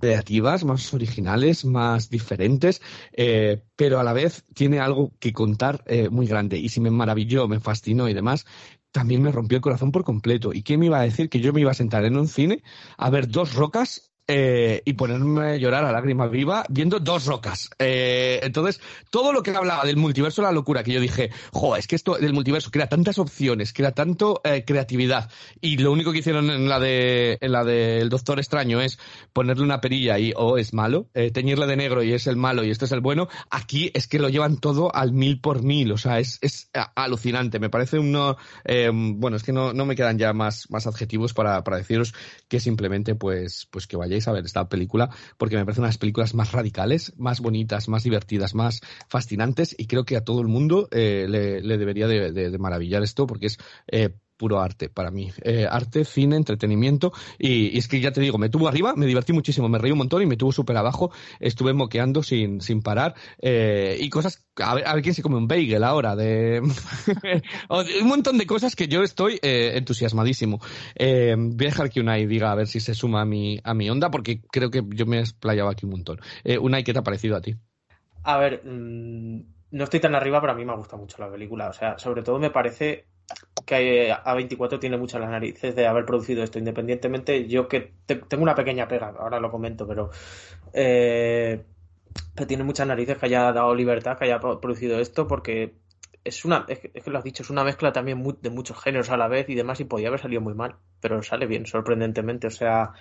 creativas, más originales, más diferentes, eh, pero a la vez tiene algo que contar eh, muy grande. Y si me maravilló, me fascinó y demás, también me rompió el corazón por completo. ¿Y quién me iba a decir que yo me iba a sentar en un cine a ver dos rocas eh, y ponerme a llorar a lágrima viva viendo dos rocas. Eh, entonces, todo lo que hablaba del multiverso, la locura, que yo dije, jo, es que esto del multiverso crea tantas opciones, crea tanto eh, creatividad, y lo único que hicieron en la de en la del Doctor Extraño es ponerle una perilla y, oh, es malo, teñirle de negro y es el malo y este es el bueno, aquí es que lo llevan todo al mil por mil, o sea, es, es alucinante, me parece uno, bueno, es que no, no me quedan ya más, más adjetivos para, para deciros que simplemente, pues, pues que vaya a ver esta película porque me parece una de las películas más radicales, más bonitas, más divertidas, más fascinantes y creo que a todo el mundo eh, le, debería de, maravillar esto porque es eh, puro arte para mí. Eh, arte, cine, entretenimiento. Y, es que ya te digo, me tuvo arriba, me divertí muchísimo, me reí un montón y me tuvo súper abajo. Estuve moqueando sin, sin parar. Eh, y cosas, a ver, a ver, quién se come un bagel ahora. [LAUGHS] De... un montón de cosas que yo estoy eh, entusiasmadísimo. voy a dejar que Unai diga a ver si se suma a mi, a mi onda, porque creo que yo me he explayado aquí un montón. Unai, ¿qué te ha parecido a ti? A ver, mm, no estoy tan arriba, pero a mí me gusta mucho la película. O sea, sobre todo me parece que A24 tiene muchas las narices de haber producido esto, independientemente, yo que tengo una pequeña pega, ahora lo comento, pero, eh, tiene muchas narices que haya dado libertad, que haya producido esto, porque es una, es que, lo has dicho, es una mezcla también de muchos géneros a la vez y demás, y podía haber salido muy mal, pero sale bien, sorprendentemente, o sea,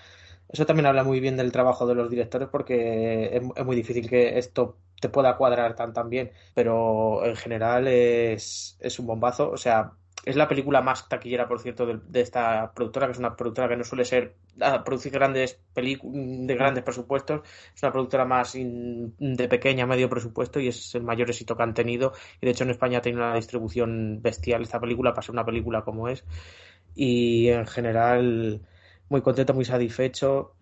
eso también habla muy bien del trabajo de los directores porque es, muy difícil que esto te pueda cuadrar tan tan bien, pero en general es, es un bombazo, o sea, es la película más taquillera, por cierto, de, esta productora, que es una productora que no suele ser producir grandes películas de grandes presupuestos, es una productora más de pequeña, medio presupuesto y es el mayor éxito que han tenido. Y de hecho en España tiene una distribución bestial esta película para ser una película como es. Y en general muy contento, muy satisfecho.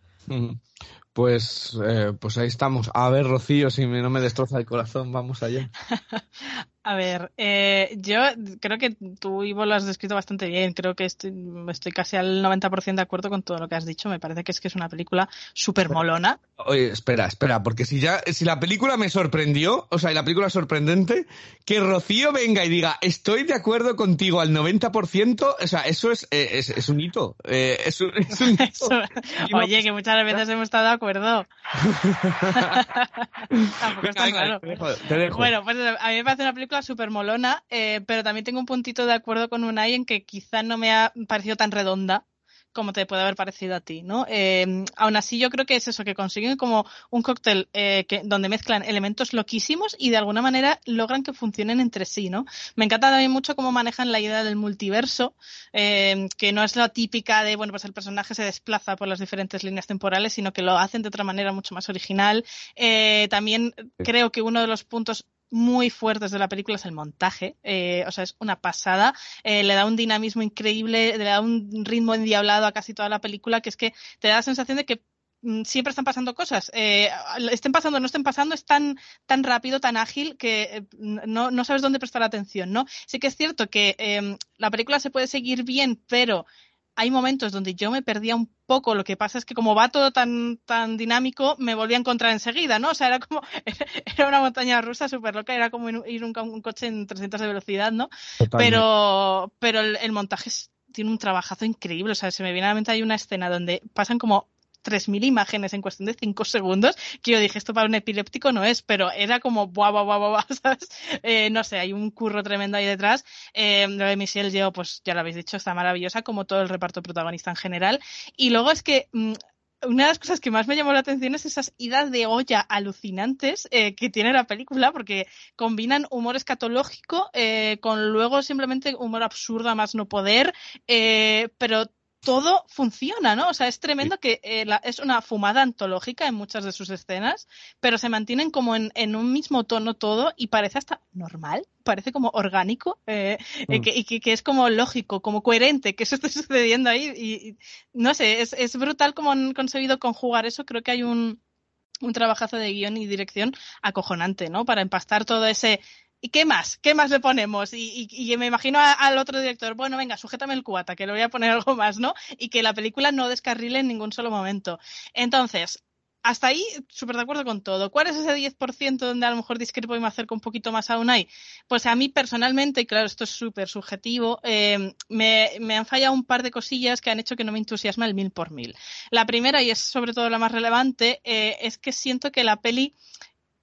Pues, eh, pues ahí estamos. A ver, Rocío, si no me destroza el corazón, vamos allá. [LAUGHS] A ver, eh, yo creo que tú, Ivo, lo has descrito bastante bien. Creo que estoy, estoy casi al 90% de acuerdo con todo lo que has dicho. Me parece que es que es una película súper molona. Oye, espera, espera, porque si ya, si la película me sorprendió, o sea, y la película sorprendente, que Rocío venga y diga, estoy de acuerdo contigo al 90%, o sea, eso es, eh, es, es un hito. Eh, es un, es un [LAUGHS] hito. Oye, que muchas veces hemos estado de acuerdo. [LAUGHS] Tampoco está claro. Bueno, pues a mí me parece una película súper molona, eh, pero también tengo un puntito de acuerdo con Unai en que quizá no me ha parecido tan redonda como te puede haber parecido a ti, ¿no? Eh, aún así yo creo que es eso, que consiguen como un cóctel eh, que, donde mezclan elementos loquísimos y de alguna manera logran que funcionen entre sí, ¿no? Me encanta también mucho cómo manejan la idea del multiverso, que no es la típica de, bueno, pues el personaje se desplaza por las diferentes líneas temporales, sino que lo hacen de otra manera mucho más original. también creo que uno de los puntos muy fuertes de la película es el montaje, eh, o sea, es una pasada, eh, le da un dinamismo increíble, le da un ritmo endiablado a casi toda la película, que es que te da la sensación de que mm, siempre están pasando cosas. Eh, estén pasando o no estén pasando, es tan, tan rápido, tan ágil que no, no, sabes dónde prestar atención, ¿no? Sí que es cierto que em, la película se puede seguir bien, pero hay momentos donde yo me perdía un poco, lo que pasa es que como va todo tan, tan dinámico, me volví a encontrar enseguida, ¿no? O sea, era como, [LAUGHS] era una montaña rusa súper loca, era como ir un, un, coche en 300 de velocidad, ¿no? Pero, pero el, el montaje tiene un trabajazo increíble, o sea, se me viene a la mente hay una escena donde pasan como 3.000 imágenes en cuestión de 5 segundos, que yo dije, esto para un epiléptico no es, pero era como, buah, buah, buah, [LAUGHS] ¿sabes? Eh, no sé, hay un curro tremendo ahí detrás. Eh, de Michelle yo pues ya lo habéis dicho, está maravillosa, como todo el reparto protagonista en general. Y luego es que... Mm, una de las cosas que más me llamó la atención es esas idas de olla alucinantes eh, que tiene la película, porque combinan humor escatológico eh, con luego simplemente humor absurdo más no poder, pero todo funciona, ¿no? O sea, es tremendo que eh, es una fumada antológica en muchas de sus escenas, pero se mantienen como en, en un mismo tono todo y parece hasta normal, parece como orgánico eh, eh, mm. que, y que, es como lógico, como coherente que eso esté [LAUGHS] sucediendo ahí. Y, no sé, es, es brutal como han conseguido conjugar eso. Creo que hay un, un trabajazo de guion y dirección acojonante, ¿no? Para empastar todo ese ¿Y qué más? ¿Qué más le ponemos? Y, me imagino al otro director, bueno, venga, sujétame el cubata, que le voy a poner [LAUGHS] algo más, ¿no? Y que la película no descarrile en ningún solo momento. Entonces, hasta ahí, súper de acuerdo con todo. ¿Cuál es ese 10% donde a lo mejor discrepo y me acerco un poquito más a Unai? Pues a mí personalmente, y claro, esto es súper subjetivo, eh, me, han fallado un par de cosillas que han hecho que no me entusiasma el mil por mil. La primera, y es sobre todo la más relevante, eh, es que siento que la peli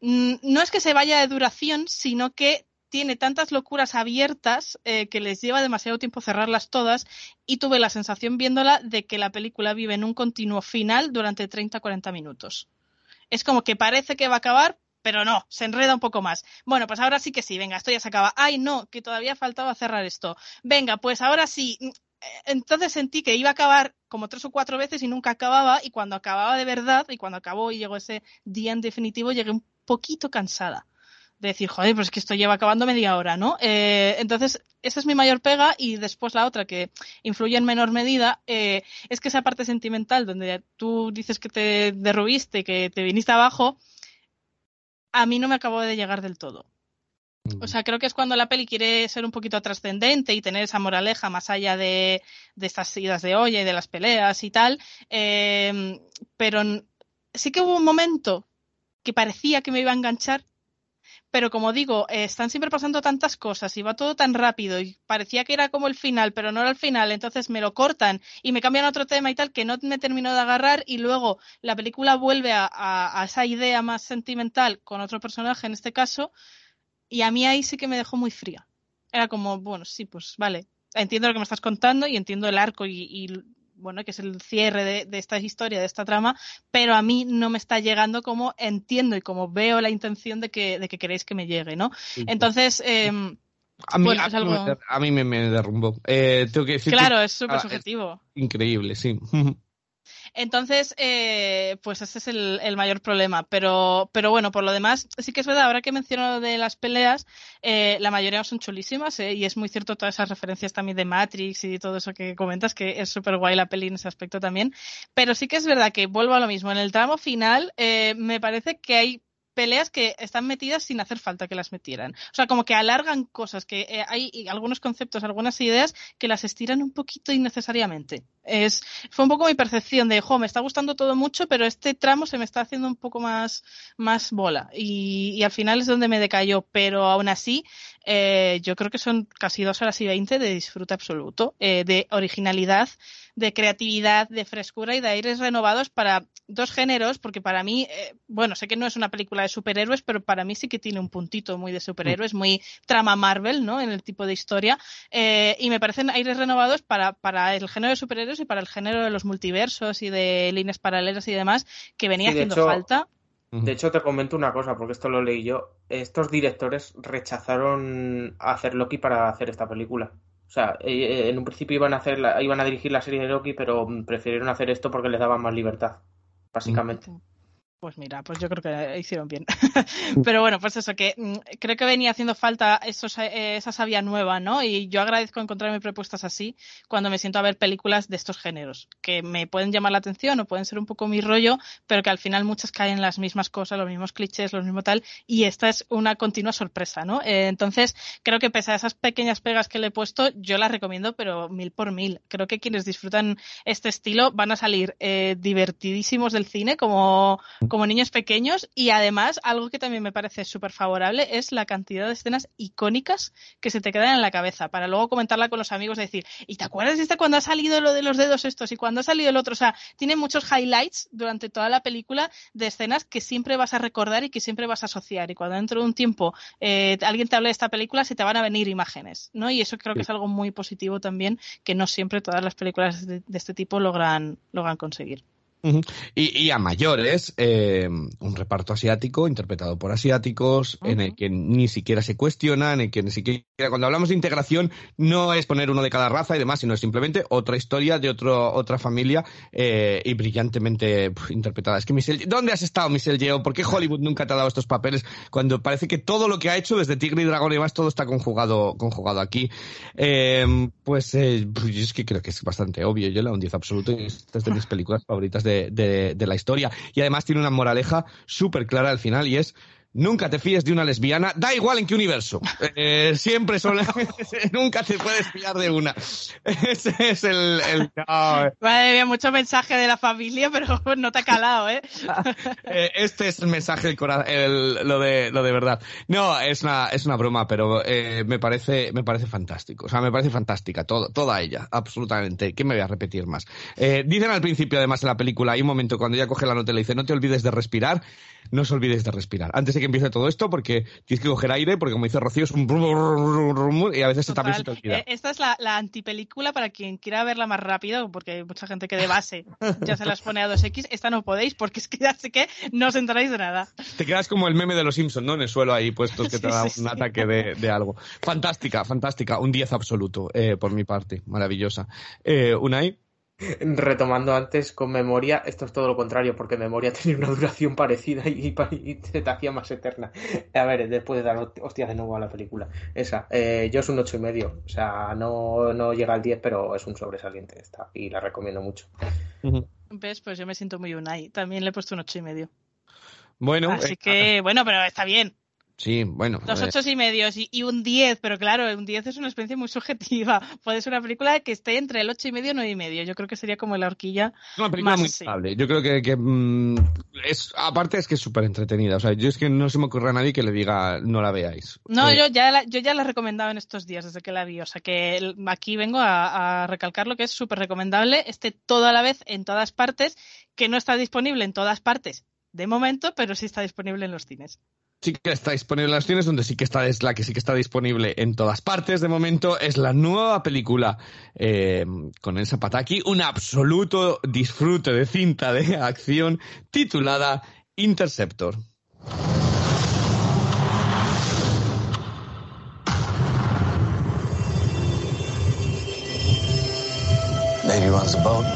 no es que se vaya de duración, sino que tiene tantas locuras abiertas eh, que les lleva demasiado tiempo cerrarlas todas y tuve la sensación viéndola de que la película vive en un continuo final durante 30-40 minutos. Es como que parece que va a acabar, pero no, se enreda un poco más. Bueno, pues ahora sí que sí, venga, esto ya se acaba. Ay, no, que todavía faltaba cerrar esto. Venga, pues ahora sí. Mm, eh, entonces sentí que iba a acabar como tres o cuatro veces y nunca acababa, y cuando acababa de verdad, y cuando acabó y llegó ese día en definitivo, llegué un poquito cansada. de decir, joder, pues es que esto lleva acabando media hora, ¿no? Eh, entonces, esa es mi mayor pega y después la otra que influye en menor medida eh, es que esa parte sentimental donde tú dices que te derrubiste, que te viniste abajo, a mí no me acabó de llegar del todo. O sea, creo que es cuando la peli quiere ser un poquito trascendente y tener esa moraleja más allá de, de estas idas de olla y de las peleas y tal. Eh, pero sí que hubo un momento que parecía que me iba a enganchar pero como digo, eh, están siempre pasando tantas cosas y va todo tan rápido y parecía que era como el final, pero no era el final, entonces me lo cortan y me cambian a otro tema y tal que no me terminó de agarrar y luego la película vuelve a, esa idea más sentimental con otro personaje en este caso y a mí ahí sí que me dejó muy fría. Era como, bueno, sí, pues vale, entiendo lo que me estás contando y entiendo el arco y bueno, que es el cierre de, esta historia, de esta trama, pero a mí no me está llegando como entiendo y como veo la intención de que, de que queréis que me llegue, ¿no? Entonces, eh, a mí, a, mí me, me derrumbó. Eh, tengo que decir claro, es súper subjetivo. increíble, sí. [LAUGHS] Entonces, eh, pues ese es el, mayor problema. Pero, pero bueno, por lo demás, sí que es verdad, ahora que menciono de las peleas, eh, la mayoría son chulísimas, ¿eh? y es muy cierto todas esas referencias también de Matrix y todo eso que comentas, que es súper guay la peli en ese aspecto también. Pero sí que es verdad que vuelvo a lo mismo. En el tramo final, eh, me parece que hay peleas que están metidas sin hacer falta que las metieran. O sea, como que alargan cosas, que hay algunos conceptos, algunas ideas que las estiran un poquito innecesariamente. Es, fue un poco mi percepción de, jo, me está gustando todo mucho, pero este tramo se me está haciendo un poco más, más bola. Y, y al final es donde me decayó, pero aún así, eh, yo creo que son casi dos horas y veinte de disfrute absoluto, eh, de originalidad de creatividad, de frescura y de aires renovados para dos géneros, porque para mí, eh, bueno, sé que no es una película de superhéroes, pero para mí sí que tiene un puntito muy de superhéroes, mm. muy trama Marvel, ¿no? En el tipo de historia. Eh, y me parecen aires renovados para, para el género de superhéroes y para el género de los multiversos y de líneas paralelas y demás, que venía haciendo falta. De hecho, te comento una cosa, porque esto lo leí yo. Estos directores rechazaron hacer Loki para hacer esta película. O sea, eh, eh, en un principio iban a hacer iban a dirigir la serie de Loki, pero prefirieron hacer esto porque les daban más libertad, básicamente. Pues mira, pues yo creo que hicieron bien. [LAUGHS] Pero bueno, pues eso, que mm, creo que venía haciendo falta esos, eh, esa sabia nueva, ¿no? Y yo agradezco encontrarme propuestas así cuando me siento a ver películas de estos géneros, que me pueden llamar la atención o pueden ser un poco mi rollo, pero que al final muchas caen en las mismas cosas, los mismos clichés, lo mismo tal, y esta es una continua sorpresa, ¿no? Eh, entonces, creo que pese a esas pequeñas pegas que le he puesto, yo las recomiendo, pero mil por mil. Creo que quienes disfrutan este estilo van a salir eh, divertidísimos del cine, como niños pequeños y además algo que también me parece súper favorable es la cantidad de escenas icónicas que se te quedan en la cabeza para luego comentarla con los amigos y decir, ¿y te acuerdas de este cuando ha salido lo de los dedos estos y cuando ha salido el otro? O sea, tiene muchos highlights durante toda la película de escenas que siempre vas a recordar y que siempre vas a asociar y cuando dentro de un tiempo eh, alguien te hable de esta película se te van a venir imágenes, ¿no? Y eso creo que es algo muy positivo también que no siempre todas las películas de, de este tipo logran, logran conseguir y, a mayores, eh, un reparto asiático interpretado por asiáticos, en el que ni siquiera se cuestiona, en el que ni siquiera cuando hablamos de integración no es poner uno de cada raza y demás, sino es simplemente otra historia de otro, otra familia eh, y brillantemente interpretada. Es que Michelle, ¿dónde has estado, Michelle Yeoh? ¿Por qué Hollywood nunca te ha dado estos papeles cuando parece que todo lo que ha hecho desde Tigre y Dragón y demás todo está conjugado, conjugado aquí? Eh, pues, pues es que creo que es bastante obvio. Yo la un 10 absoluto y esta es de mis películas favoritas de la historia. Y además tiene una moraleja súper clara al final y es Nunca te fíes de una lesbiana, da igual en qué universo. [LAUGHS] Eh, siempre son. [LAUGHS] nunca te puedes fiar de una. [LAUGHS] Ese es el. el... No. mucho mensaje de la familia, pero no te ha calado, ¿eh? eh este es el mensaje, el, lo, de, lo de verdad. No, es una, es una broma, pero eh, me, parece, me parece fantástico. O sea, me parece fantástica, todo, toda ella, absolutamente. ¿Qué me voy a repetir más? dicen al principio, además, de la película, hay un momento cuando ella coge la nota y le dice: No te olvides de respirar no os olvidéis de respirar. Antes de que empiece todo esto, porque tienes que coger aire, porque como dice Rocío, es un y a veces también se te olvida. Eh, esta es la, antipelícula para quien quiera verla más rápido, porque hay mucha gente que de base ya se las pone a 2X. Esta no podéis, porque es que ya sé que no os enteráis de nada. Te quedas como el meme de los Simpsons, ¿no? En el suelo ahí puesto que te da un ataque de, algo. Fantástica, fantástica. Un 10 absoluto, eh, por mi parte. Maravillosa. Eh, Unai. Retomando antes con memoria, esto es todo lo contrario, porque memoria [LAUGHS] tenía una duración parecida y, y se te hacía más eterna. A ver, después de dar hostias de nuevo a la película. Esa, eh, yo es un ocho y medio, o sea, no, no llega al 10, pero es un sobresaliente esta, y la recomiendo mucho. ¿Ves? Pues yo me siento muy unai. También le he puesto un ocho y medio. Bueno, Así eh, que, bueno, pero está bien. Sí, bueno. Dos ocho y medios y, y un 10, pero claro, un 10 es una experiencia muy subjetiva. [LAUGHS] Puede ser una película que esté entre el ocho y medio y nueve y medio. Yo creo que sería como la horquilla. Es una película más muy estable. Yo creo que, que, mm, es aparte es que es súper entretenida. O sea, yo es que no se me ocurre a nadie que le diga no la veáis. No, Eh, yo ya, la, yo ya la he recomendado en estos días desde que la vi. O sea que el- aquí vengo a, a recalcar lo que es súper recomendable. Esté todo a la vez en todas partes, que no está disponible en todas partes de momento, pero sí está disponible en los cines. Sí que está disponible en las cines, donde sí que está, es la que sí que está disponible en todas partes de momento, es la nueva película eh, con Elsa Pataki, un absoluto disfrute de cinta de [LAUGHS] acción titulada Interceptor. Navy runs the boat.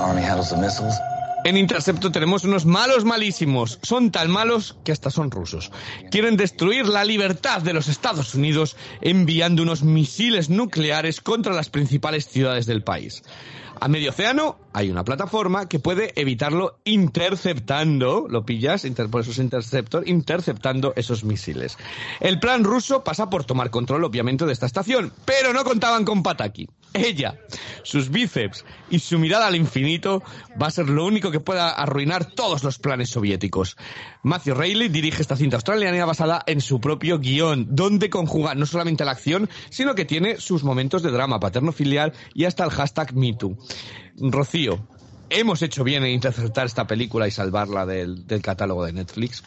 Army handles the missiles. En Interceptor tenemos unos malos malísimos. Son tan malos que hasta son rusos. Quieren destruir la libertad de los Estados Unidos enviando unos misiles nucleares contra las principales ciudades del país. A medio océano hay una plataforma que puede evitarlo interceptando, lo pillas, por eso es Interceptor, interceptando esos misiles. El plan ruso pasa por tomar control, obviamente, de esta estación, pero no contaban con Pataki. Ella, sus bíceps y su mirada al infinito va a ser lo único que pueda arruinar todos los planes soviéticos. Matthew Reilly dirige esta cinta australiana basada en su propio guion, donde conjuga no solamente la acción, sino que tiene sus momentos de drama paterno-filial y hasta el hashtag MeToo. Rocío, ¿hemos hecho bien en interceptar esta película y salvarla del, del catálogo de Netflix?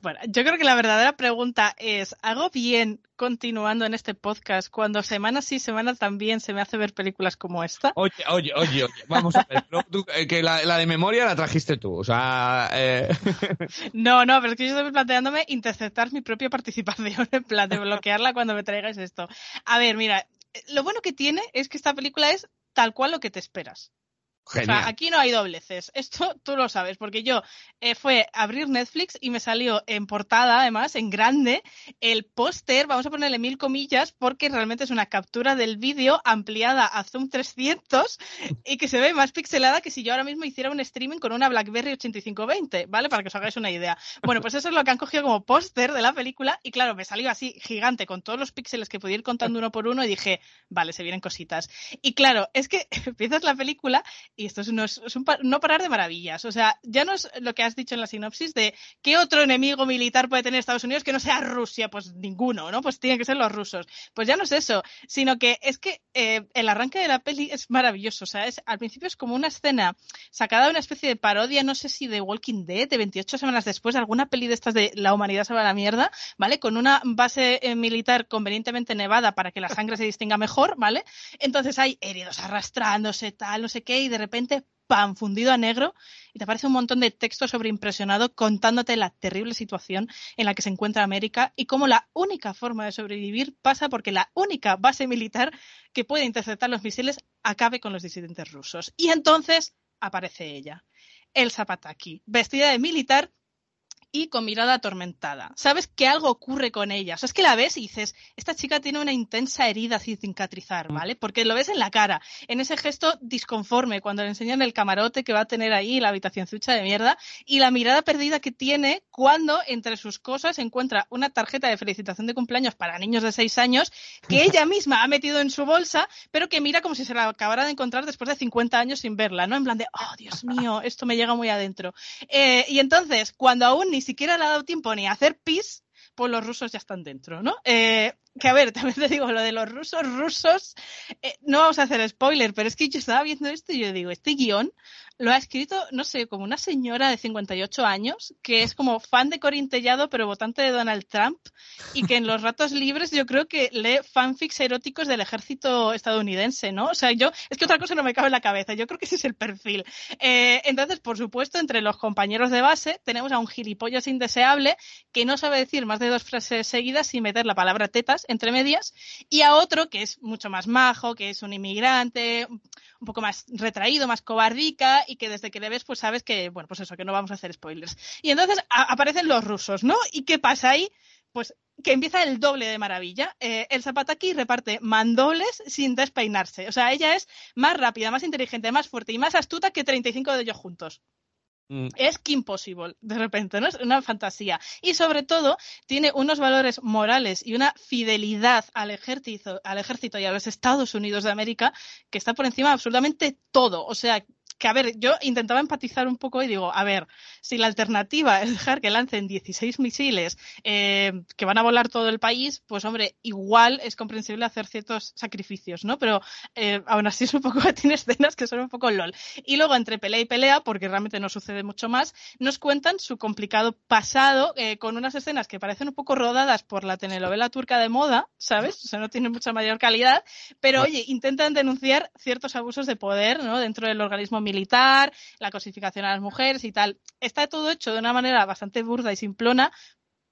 Bueno, yo creo que la verdadera pregunta es, ¿hago bien continuando en este podcast cuando semana sí, semana también se me hace ver películas como esta? Oye, oye, oye, oye, vamos a ver. [LAUGHS] tú, eh, que la, la de memoria la trajiste tú, o sea... eh, No, no, pero es que yo estoy planteándome interceptar mi propia participación, en plan de bloquearla cuando me traigáis esto. A ver, mira, lo bueno que tiene es que esta película es tal cual lo que te esperas. O sea, aquí no hay dobleces. [LAUGHS] Esto tú lo sabes, porque yo eh, fue abrir Netflix y me salió en portada, además, en grande, el póster, vamos a ponerle mil comillas, porque realmente es una captura del vídeo ampliada a Zoom 300 [LAUGHS] y que se ve más pixelada que si yo ahora mismo hiciera un streaming con una BlackBerry 8520, ¿vale? Para que os hagáis una idea. Bueno, pues eso es lo que han cogido como póster de la película y claro, me salió así gigante con todos los píxeles que podía ir contando uno por uno y dije, vale, se vienen cositas. Y claro, es que [LAUGHS] empiezas la película y esto es, no, es- no parar de maravillas. O sea, ya no es lo que has dicho en la sinopsis de qué otro enemigo militar puede tener Estados Unidos que no sea Rusia, pues ninguno, ¿no? Pues tienen que ser los rusos. Pues ya no es eso, sino que es que eh, el arranque de la peli es maravilloso. O sea, es, al principio es como una escena sacada de una especie de parodia, no sé si de Walking Dead, de 28 semanas después, de alguna peli de estas de la humanidad se va a la mierda, ¿vale? Con una base eh, militar convenientemente nevada para que la sangre se distinga mejor, ¿vale? Entonces hay heridos arrastrándose, tal, no sé qué, y de repente, ¡pam! fundido a negro, y te aparece un montón de texto sobreimpresionado contándote la terrible situación en la que se encuentra América y cómo la única forma de sobrevivir pasa porque la única base militar que puede interceptar los misiles acabe con los disidentes rusos. Y entonces aparece ella, Elsa Pataki, vestida de militar y con mirada atormentada. Sabes que algo ocurre con ella. O sea, es que la ves y dices, esta chica tiene una intensa herida sin cicatrizar, ¿vale? Porque lo ves en la cara, en ese gesto disconforme, cuando le enseñan el camarote que va a tener ahí, la habitación zucha de mierda, y la mirada perdida que tiene cuando entre sus cosas encuentra una tarjeta de felicitación de cumpleaños para niños de seis años que [LAUGHS] ella misma ha metido en su bolsa, pero que mira como si se la acabara de encontrar después de 50 años sin verla, ¿no? En plan de, oh, Dios mío, esto me llega muy adentro. Eh, y entonces, cuando aún ni siquiera le ha dado tiempo ni a hacer pis, pues los rusos ya están dentro, ¿no? Eh, que a ver, [LAUGHS] también te digo, lo de los rusos rusos, eh, no vamos a hacer spoiler, pero es que yo estaba viendo esto y yo digo, este guion lo ha escrito, no sé, como una señora de 58 años, que es como fan de Corín Tellado, pero votante de Donald Trump, y que en los ratos libres yo creo que lee fanfics eróticos del ejército estadounidense, ¿no? O sea, yo, es que otra cosa no me cabe en la cabeza, yo creo que ese es el perfil. Eh, entonces, por supuesto, entre los compañeros de base tenemos a un gilipollas indeseable que no sabe decir más de dos frases seguidas sin meter la palabra tetas, entre medias, y a otro que es mucho más majo, que es un inmigrante, un poco más retraído, más cobardica, y que desde que le ves, pues sabes que, bueno, pues eso, que no vamos a hacer spoilers. Y entonces aparecen los rusos, ¿no? ¿Y qué pasa ahí? Pues que empieza el doble de maravilla. Eh, el Zapataki reparte mandobles sin despeinarse. O sea, ella es más rápida, más inteligente, más fuerte y más astuta que 35 de ellos juntos. Mm. Es Kim Possible, de repente, ¿no? Es una fantasía. Y sobre todo, tiene unos valores morales y una fidelidad al ejército, al ejército y a los Estados Unidos de América que está por encima de absolutamente todo. O sea, que a ver, yo intentaba empatizar un poco y digo, a ver, si la alternativa es dejar que lancen 16 misiles eh, que van a volar todo el país, pues hombre, igual es comprensible hacer ciertos sacrificios, ¿no? Pero eh, aún así es un poco, [LAUGHS] tiene escenas que son un poco lol. Y luego entre pelea y pelea, porque realmente no sucede mucho más, nos cuentan su complicado pasado eh, con unas escenas que parecen un poco rodadas por la telenovela turca de moda, ¿sabes? O sea, no tienen mucha mayor calidad, pero oye, intentan denunciar ciertos abusos de poder, ¿no? Dentro del organismo militar militar, la cosificación a las mujeres y tal. Está todo hecho de una manera bastante burda y simplona,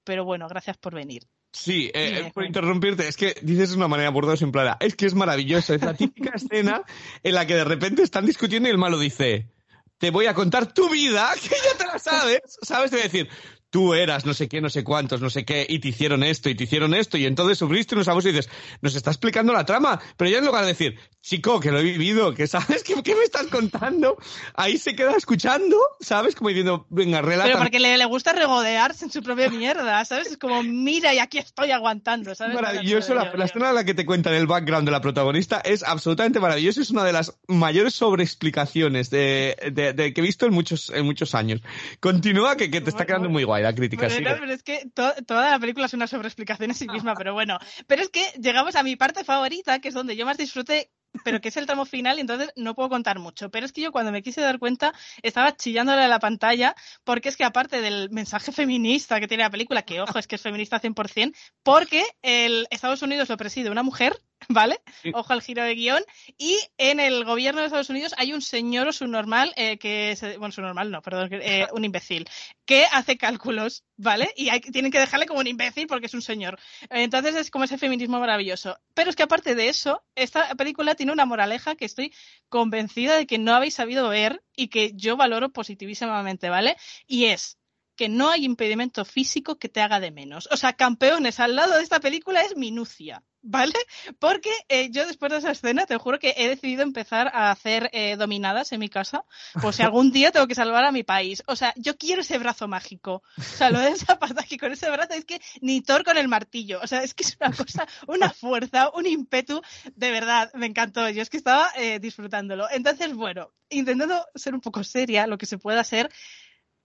pero bueno, gracias por venir. Sí, eh, eh, por interrumpirte, es que dices de una manera burda y simplona. Es que es maravilloso, es la típica [LAUGHS] escena en la que de repente están discutiendo y el malo dice, te voy a contar tu vida, [LAUGHS] que ya te la sabes, ¿sabes? Te voy a decir, tú eras no sé qué, no sé cuántos, no sé qué, y te hicieron esto, y te hicieron esto, y entonces sufriste unos abusos y dices, nos está explicando la trama, pero ya en lugar de decir, chico, que lo he vivido, que sabes, ¿qué, qué me estás contando? Ahí se queda escuchando, ¿sabes? Como diciendo, venga, relata. Pero porque le, le gusta regodearse en su propia mierda, ¿sabes? Es como, mira, y aquí estoy aguantando, ¿sabes? Maravilloso, la, la escena en la que te cuentan el background de la protagonista es absolutamente maravilloso, es una de las mayores sobreexplicaciones de, de, de que he visto en muchos, en muchos años. Continúa, que, que te está quedando muy guay crítica. pero es que toda la película es una sobreexplicación en sí misma, pero bueno. Pero es que llegamos a mi parte favorita, que es donde yo más disfruté pero que es el tramo final y entonces no puedo contar mucho. Pero es que yo cuando me quise dar cuenta estaba chillándole a la pantalla porque es que aparte del mensaje feminista que tiene la película, que ojo es que es feminista 100%, porque el Estados Unidos lo preside una mujer [LAUGHS] ¿vale? Ojo al giro de guion. Y en el gobierno de Estados Unidos hay un señor o su normal, eh, que es, bueno, su normal no, perdón, eh, [LAUGHS] un imbécil, que hace cálculos, ¿vale? Y hay, tienen que dejarle como un imbécil porque es un señor. Entonces es como ese feminismo maravilloso. Pero es que aparte de eso, esta película tiene una moraleja que estoy convencida de que no habéis sabido ver y que yo valoro positivísimamente, ¿vale? Y es que no hay impedimento físico que te haga de menos. O sea, campeones al lado de esta película es minucia. ¿Vale? Porque eh, yo después de esa escena te juro que he decidido empezar a hacer eh, dominadas en mi casa, por si algún día tengo que salvar a mi país. O sea, yo quiero ese brazo mágico. O sea, lo de esa pata que con ese brazo es que ni Thor con el martillo. O sea, es que es una cosa, una fuerza, un ímpetu. De verdad, me encantó. Yo es que estaba eh, disfrutándolo. Entonces, bueno, intentando ser un poco seria, lo que se pueda hacer,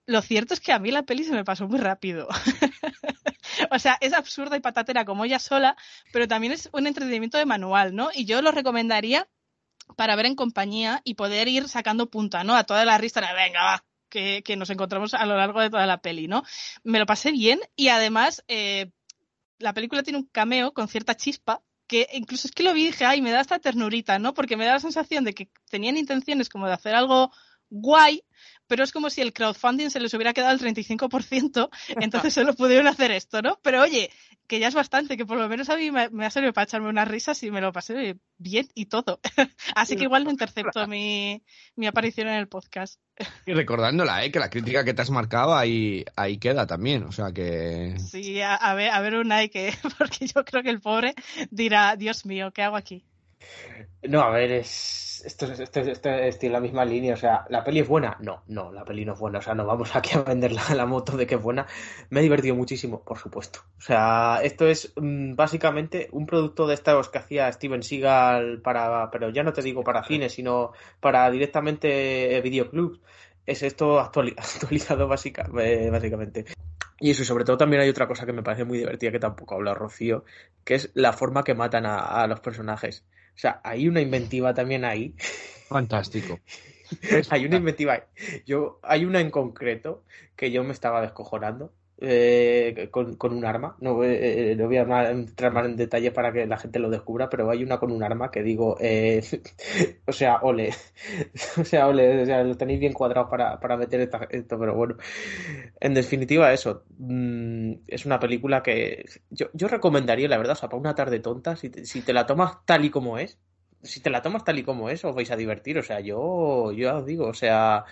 lo cierto es que a mí la peli se me pasó muy rápido. [LAUGHS] o sea, es absurda y patatera como ella sola, pero también es un entretenimiento de manual, ¿no? Y yo lo recomendaría para ver en compañía y poder ir sacando punta, ¿no? A toda la risa venga, va, que, nos encontramos a lo largo de toda la peli, ¿no? Me lo pasé bien y además eh, la película tiene un cameo con cierta chispa que incluso es que lo vi y dije, ay, me da esta ternurita, ¿no? Porque me da la sensación de que tenían intenciones como de hacer algo guay, pero es como si el crowdfunding se les hubiera quedado al 35%, [LAUGHS] entonces solo pudieron hacer esto, ¿no? Pero oye, que ya es bastante, que por lo menos a mí me, ha servido para echarme unas risas y me lo pasé bien y todo. [LAUGHS] Así que igual no intercepto mi, mi aparición en el podcast. [LAUGHS] Y recordándola, ¿eh? que la crítica que te has marcado ahí, ahí queda también, o sea que... Sí, a, ver, a ver una que, porque yo creo que el pobre dirá, Dios mío, ¿qué hago aquí? No, a ver, es esto, esto, esto, estoy en la misma línea. O sea, ¿la peli es buena? No, no, la peli no es buena. O sea, no vamos aquí a vender la, moto de que es buena. Me he divertido muchísimo, por supuesto. O sea, esto es mm, básicamente un producto de estos que hacía Steven Seagal para, pero ya no te digo para cine, sino para directamente videoclubs. Es esto [LAUGHS] actualizado básica, eh, básicamente. Y eso, y sobre todo también hay otra cosa que me parece muy divertida que tampoco habla Rocío, que es la forma que matan a los personajes. O sea, hay una inventiva también ahí. Fantástico. [LAUGHS] hay una inventiva ahí. Yo, hay una en concreto que yo me estaba descojonando, eh, con, con, un arma. No, eh, no voy a entrar más en detalle para que la gente lo descubra, pero hay una con un arma que digo, eh, [LAUGHS] o sea, ole, [LAUGHS] o sea, ole, o sea, lo tenéis bien cuadrado para, para meter esto, pero bueno, en definitiva eso, mm, es una película que yo, yo recomendaría, la verdad, o sea, para una tarde tonta, si te, si te la tomas tal y como es, si te la tomas tal y como es, os vais a divertir, o sea, yo, yo os digo, o sea,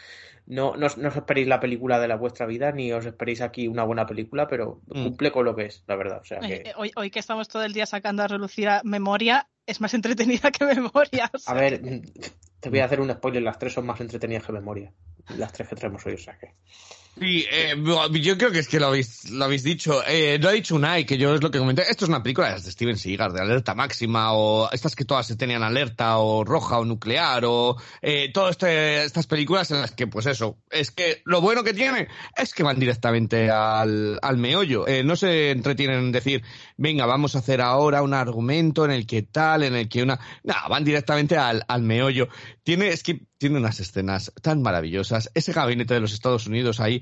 no, no, os esperéis la película de la vuestra vida, ni os esperéis aquí una buena película, pero mm. cumple con lo que es, la verdad. O sea, que... hoy, hoy que estamos todo el día sacando a relucir a memoria, es más [LAUGHS] entretenida que memoria. A ver, te voy a hacer un spoiler, las tres son más entretenidas que memoria. Las tres que traemos hoy, o sea que... Sí, eh, yo creo que es que lo habéis, lo habéis dicho. Eh, lo ha dicho Unai, que yo es lo que comenté. Esto es una película de Steven Seagal, de alerta máxima, o estas que todas se tenían alerta, o roja, o nuclear, o eh, todas este, estas películas en las que, pues eso, es que lo bueno que tiene es que van directamente al, al meollo. Eh, no se entretienen en decir, venga, vamos a hacer ahora un argumento en el que tal, en el que una. No, van directamente al, al meollo. Tiene, es que tiene unas escenas tan maravillosas. Ese gabinete de los Estados Unidos ahí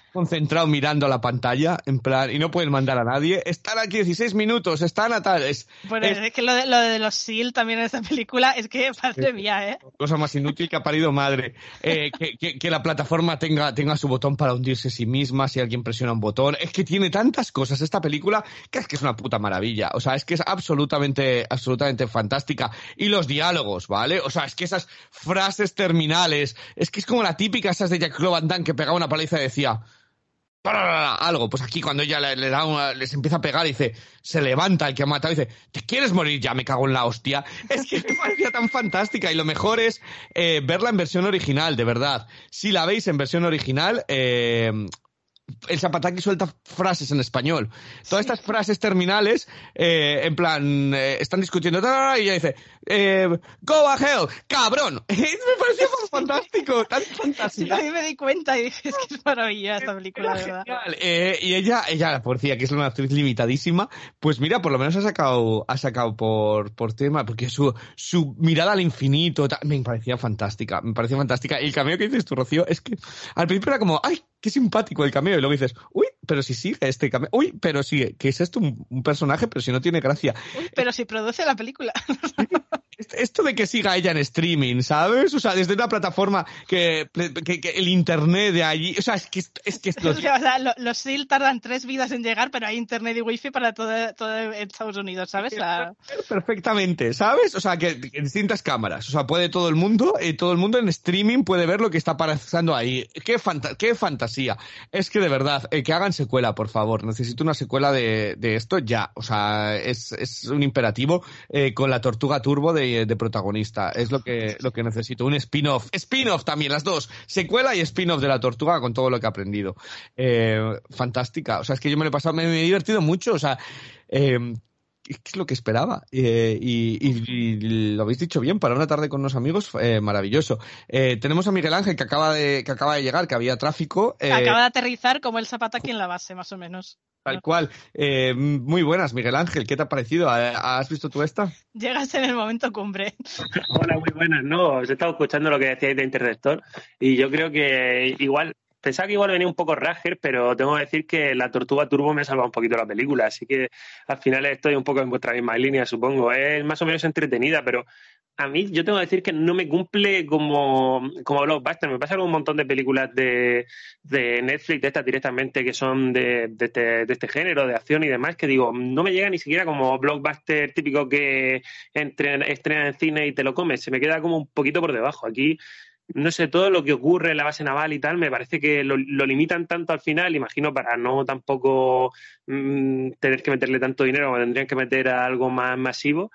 concentrado mirando la pantalla, en plan, y no pueden mandar a nadie. Están aquí 16 minutos, están a tal. Es, bueno, es, que lo de, lo de los SEAL también en esta película es que, [LAUGHS] madre mía, ¿eh? Cosa más inútil que ha parido madre. Eh, que, que, la plataforma tenga, tenga su botón para hundirse a sí misma si alguien presiona un botón. Es que tiene tantas cosas esta película que es que es una puta maravilla. O sea, es que es absolutamente, absolutamente fantástica. Y los diálogos, ¿vale? O sea, es que esas frases terminales, es que es como la típica esas de Jack Van Damme que pegaba una paliza y decía algo. Pues aquí cuando ella le, da les empieza a pegar y dice, se levanta el que ha matado y dice, ¿te quieres morir ya? Me cago en la hostia. [LAUGHS] Es que me parecía tan fantástica y lo mejor es eh, verla en versión original, de verdad. Si la veis en versión original, eh, el Zapataki suelta frases en español. Todas estas frases terminales, eh, en plan, eh, están discutiendo y ella dice, eh, go a hell, cabrón. [LAUGHS] me pareció fantástico, tan fantástico. a mí me di cuenta y dije, es que es maravillosa esta película, de verdad. y ella, ella, por decía que es una actriz limitadísima, pues mira, por lo menos ha sacado, ha sacado por, por tema, porque su, su mirada al infinito, me parecía fantástica, me parecía fantástica. Y el cameo que dices tú, Rocío, es que al principio era como, ay, qué simpático el cameo. Y luego dices, uy, pero si sigue este cameo. Uy, pero sigue, que es esto un, personaje, pero si no tiene gracia. Uy, pero si produce la película. Esto de que siga ella en streaming, ¿sabes? O sea, desde una plataforma que, el internet de allí. O sea, es que. Es que [LAUGHS] o sea, los SEAL tardan tres vidas en llegar, pero hay internet y wifi para todo, todo Estados Unidos, ¿sabes? Perfectamente, ¿sabes? O sea, que, en distintas cámaras. O sea, puede todo el mundo, y todo el mundo en streaming puede ver lo que está pasando ahí. Qué, qué fantasía. Es que de verdad, eh, que hagan secuela, por favor. Necesito una secuela de, esto ya. O sea, es, un imperativo eh, con la tortuga turbo de, protagonista. Es lo que, lo que necesito. Un spin-off. Spin-off también, las dos. Secuela y spin-off de la tortuga con todo lo que he aprendido. Eh, fantástica. O sea, es que yo me lo he pasado, me, he divertido mucho. O sea, es lo que esperaba. Eh, y, lo habéis dicho bien, para una tarde con unos amigos, eh, maravilloso. Eh, tenemos a Miguel Ángel que acaba de, que acaba de llegar, que había tráfico. acaba de aterrizar como el zapato aquí en la base, más o menos. Tal cual. muy buenas, Miguel Ángel. ¿Qué te ha parecido? ¿Has visto tú esta? Llegas en el momento cumbre. Hola, muy buenas. No, os he estado escuchando lo que decíais de Interceptor y yo creo que igual pensaba que igual venía un poco Rager, pero tengo que decir que la Tortuga Turbo me ha salvado un poquito la película, así que al final estoy un poco en vuestra misma línea, supongo. Es más o menos entretenida, pero a mí yo tengo que decir que no me cumple como, como blockbuster. Me pasa con un montón de películas de, de Netflix, de estas directamente, que son de, de, este, de este género, de acción y demás, que digo, no me llega ni siquiera como blockbuster típico que estrena en cine y te lo comes. Se me queda como un poquito por debajo. Aquí no sé, todo lo que ocurre en la base naval y tal, me parece que lo, limitan tanto al final, imagino, para no tampoco mm, tener que meterle tanto dinero, tendrían que meter algo más masivo,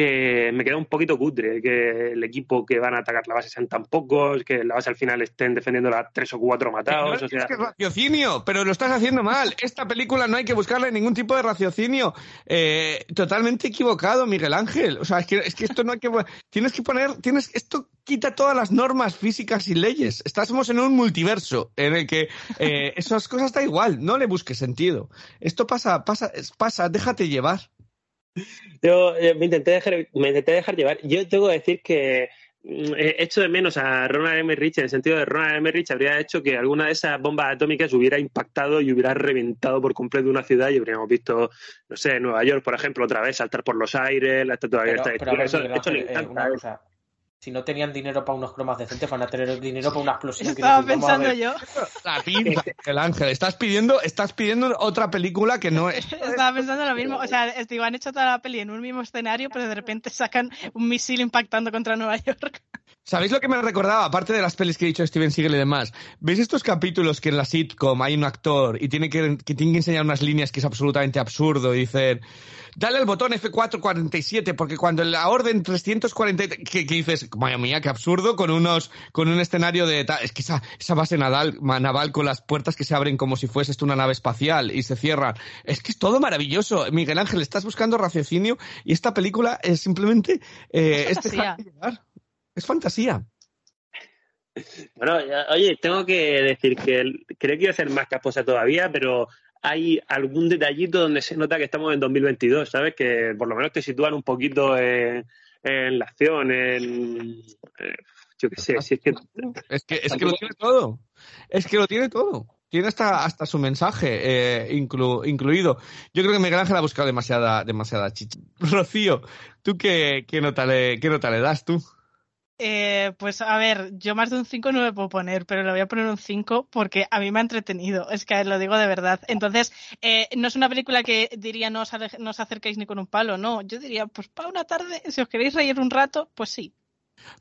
que me queda un poquito cutre, que el equipo que van a atacar la base sean tan pocos, que la base al final estén defendiendo a tres o cuatro matados. o sea... Es que raciocinio, pero lo estás haciendo mal. Esta película no hay que buscarle ningún tipo de raciocinio. Eh, totalmente equivocado, Miguel Ángel. O sea, es que, es que esto no hay que... Tienes que poner... tienes Esto quita todas las normas físicas y leyes. Estamos en un multiverso en el que eh, esas cosas da igual. No le busques sentido. Esto pasa, pasa, pasa, déjate llevar. Yo, me, intenté dejar, me intenté dejar llevar. Yo tengo que decir que mm, he hecho de menos a Ronald Emmerich en el sentido de Ronald Emmerich habría hecho que alguna de esas bombas atómicas hubiera impactado y hubiera reventado por completo una ciudad y habríamos visto, no sé, Nueva York, por ejemplo, otra vez saltar por los aires, la estatua ver, Eso, esto le eh, encanta. una ¿eh? cosa. Si no tenían dinero para unos cromas decentes, van a tener dinero para una explosión. Estaba pensando yo. La [LAUGHS] pinza, el ángel. Estás pidiendo, estás pidiendo otra película que no es. [LAUGHS] Estaba pensando lo mismo. O sea, es- digo, han hecho toda la peli en un mismo escenario, pero de repente sacan un misil impactando contra Nueva York. ¿Sabéis lo que me recordaba? Aparte de las pelis que he dicho de Steven Seagal y demás. ¿Veis estos capítulos que en la sitcom hay un actor y tiene que, que tiene que enseñar unas líneas que es absolutamente absurdo? Y dicen, dale al botón F447 porque cuando la orden 340... Que, que dices, madre mía, qué absurdo, con unos con un escenario de... Es que esa, esa base naval, naval con las puertas que se abren como si fuese esto una nave espacial y se cierran. Es que es todo maravilloso. Miguel Ángel, estás buscando raciocinio y esta película es simplemente... eh, Es este. [LAUGHS] Es fantasía. Bueno, ya- oye, tengo que decir que el- creo que iba a ser más casposa todavía, pero hay algún detallito donde se nota que estamos en 2022, ¿sabes? Que por lo menos te sitúan un poquito en, en la acción, en... eh, yo qué sé, si es que... Es que, es que lo tiene todo. Es que lo tiene todo. Tiene hasta, hasta su mensaje eh, inclu- incluido. Yo creo que Miguel Ángel ha buscado demasiada, demasiada chicha. [LAUGHS] Rocío, ¿tú qué, qué, nota le, qué nota le das tú? Eh, pues a ver, yo más de un 5 no me puedo poner, pero le voy a poner un 5 porque a mí me ha entretenido, es que lo digo de verdad. Entonces, eh, no es una película que diría no os, no os acerquéis ni con un palo, no. Yo diría, pues para una tarde, si os queréis reír un rato, pues sí.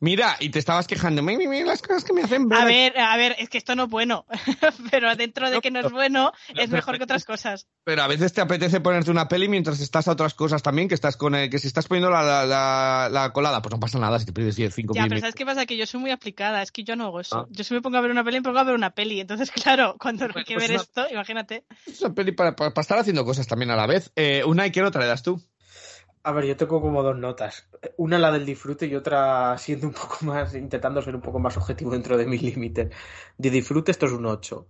Mira, y te estabas quejando, "Mi, mi, mi, las cosas que me hacen ver. A ver, a ver, es que esto no es bueno, [LAUGHS] pero dentro de que no es bueno, es mejor que otras cosas. Pero a veces te apetece ponerte una peli mientras estás a otras cosas también, que estás con el- que si estás poniendo la, la, la- la colada, pues no pasa nada si te pides 10, 5 Ya, pero minutos. ¿sabes qué pasa? Que yo soy muy aplicada, es que yo no hago eso. Ah. Yo si me pongo a ver una peli, me pongo a ver una peli. Entonces, [LAUGHS] claro, cuando hay que pues ver una- esto, imagínate. Es una peli para, para- para estar haciendo cosas también a la vez. Eh, una y qué nota le das tú. A ver, yo tengo como dos notas. Una la del disfrute y otra siendo un poco más, intentando ser un poco más objetivo dentro de mis límites. De disfrute esto es un 8.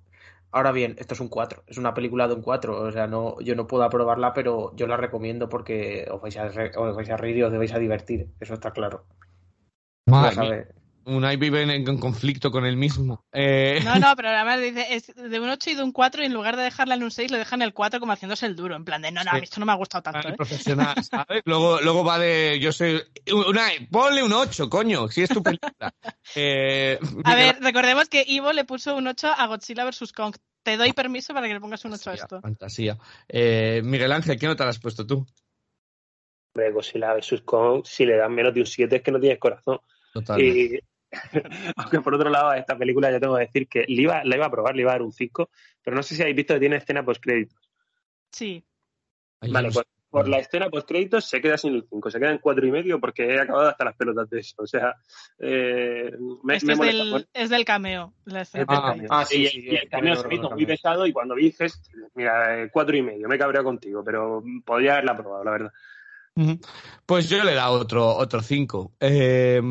Ahora bien, esto es un 4. Es una película de un 4. O sea, no, yo no puedo aprobarla, pero yo la recomiendo porque os vais a, re- os vais a reír y os vais a divertir. Eso está claro. Madre. Unai vive en, en conflicto con él mismo. Eh, No, no, [LAUGHS] pero además dice, es de un 8 y de un 4 y en lugar de dejarla en un 6 le dejan el 4 como haciéndose el duro. En plan de, no, no, a mí esto no me ha gustado tanto. ¿eh? profesional, [LAUGHS] ¿sabes? Luego, luego va de. Yo soy. Unai, ponle un 8, coño, si es tu película. [LAUGHS] Eh, A ver, recordemos que Ivo le puso un 8 a Godzilla vs. Kong. Te doy permiso para que le pongas un 8 a esto. Fantasía. Eh, Miguel Ángel, ¿qué nota le has puesto tú? Hombre, Godzilla vs. Kong, si le dan menos de un 7 es que no tienes corazón. Total. Y, [LAUGHS] aunque por otro lado, a esta película ya tengo que decir que le iba, la iba a probar, le iba a dar un 5, pero no sé si habéis visto que tiene escena post-créditos. Sí. Vale, pues por la escena post-créditos se queda sin el 5, se queda en 4 y medio porque he acabado hasta las pelotas de eso. O sea, eh, me, me es del, Bueno, es del cameo. la escena es del Ah, cameo. ah, sí, y, sí, y el el cameo se me hizo muy pesado y cuando dices, mira, eh, cuatro y medio, me he cabreado contigo, pero podría haberla probado, la verdad. Pues yo le he dado otro otro 5. Eh,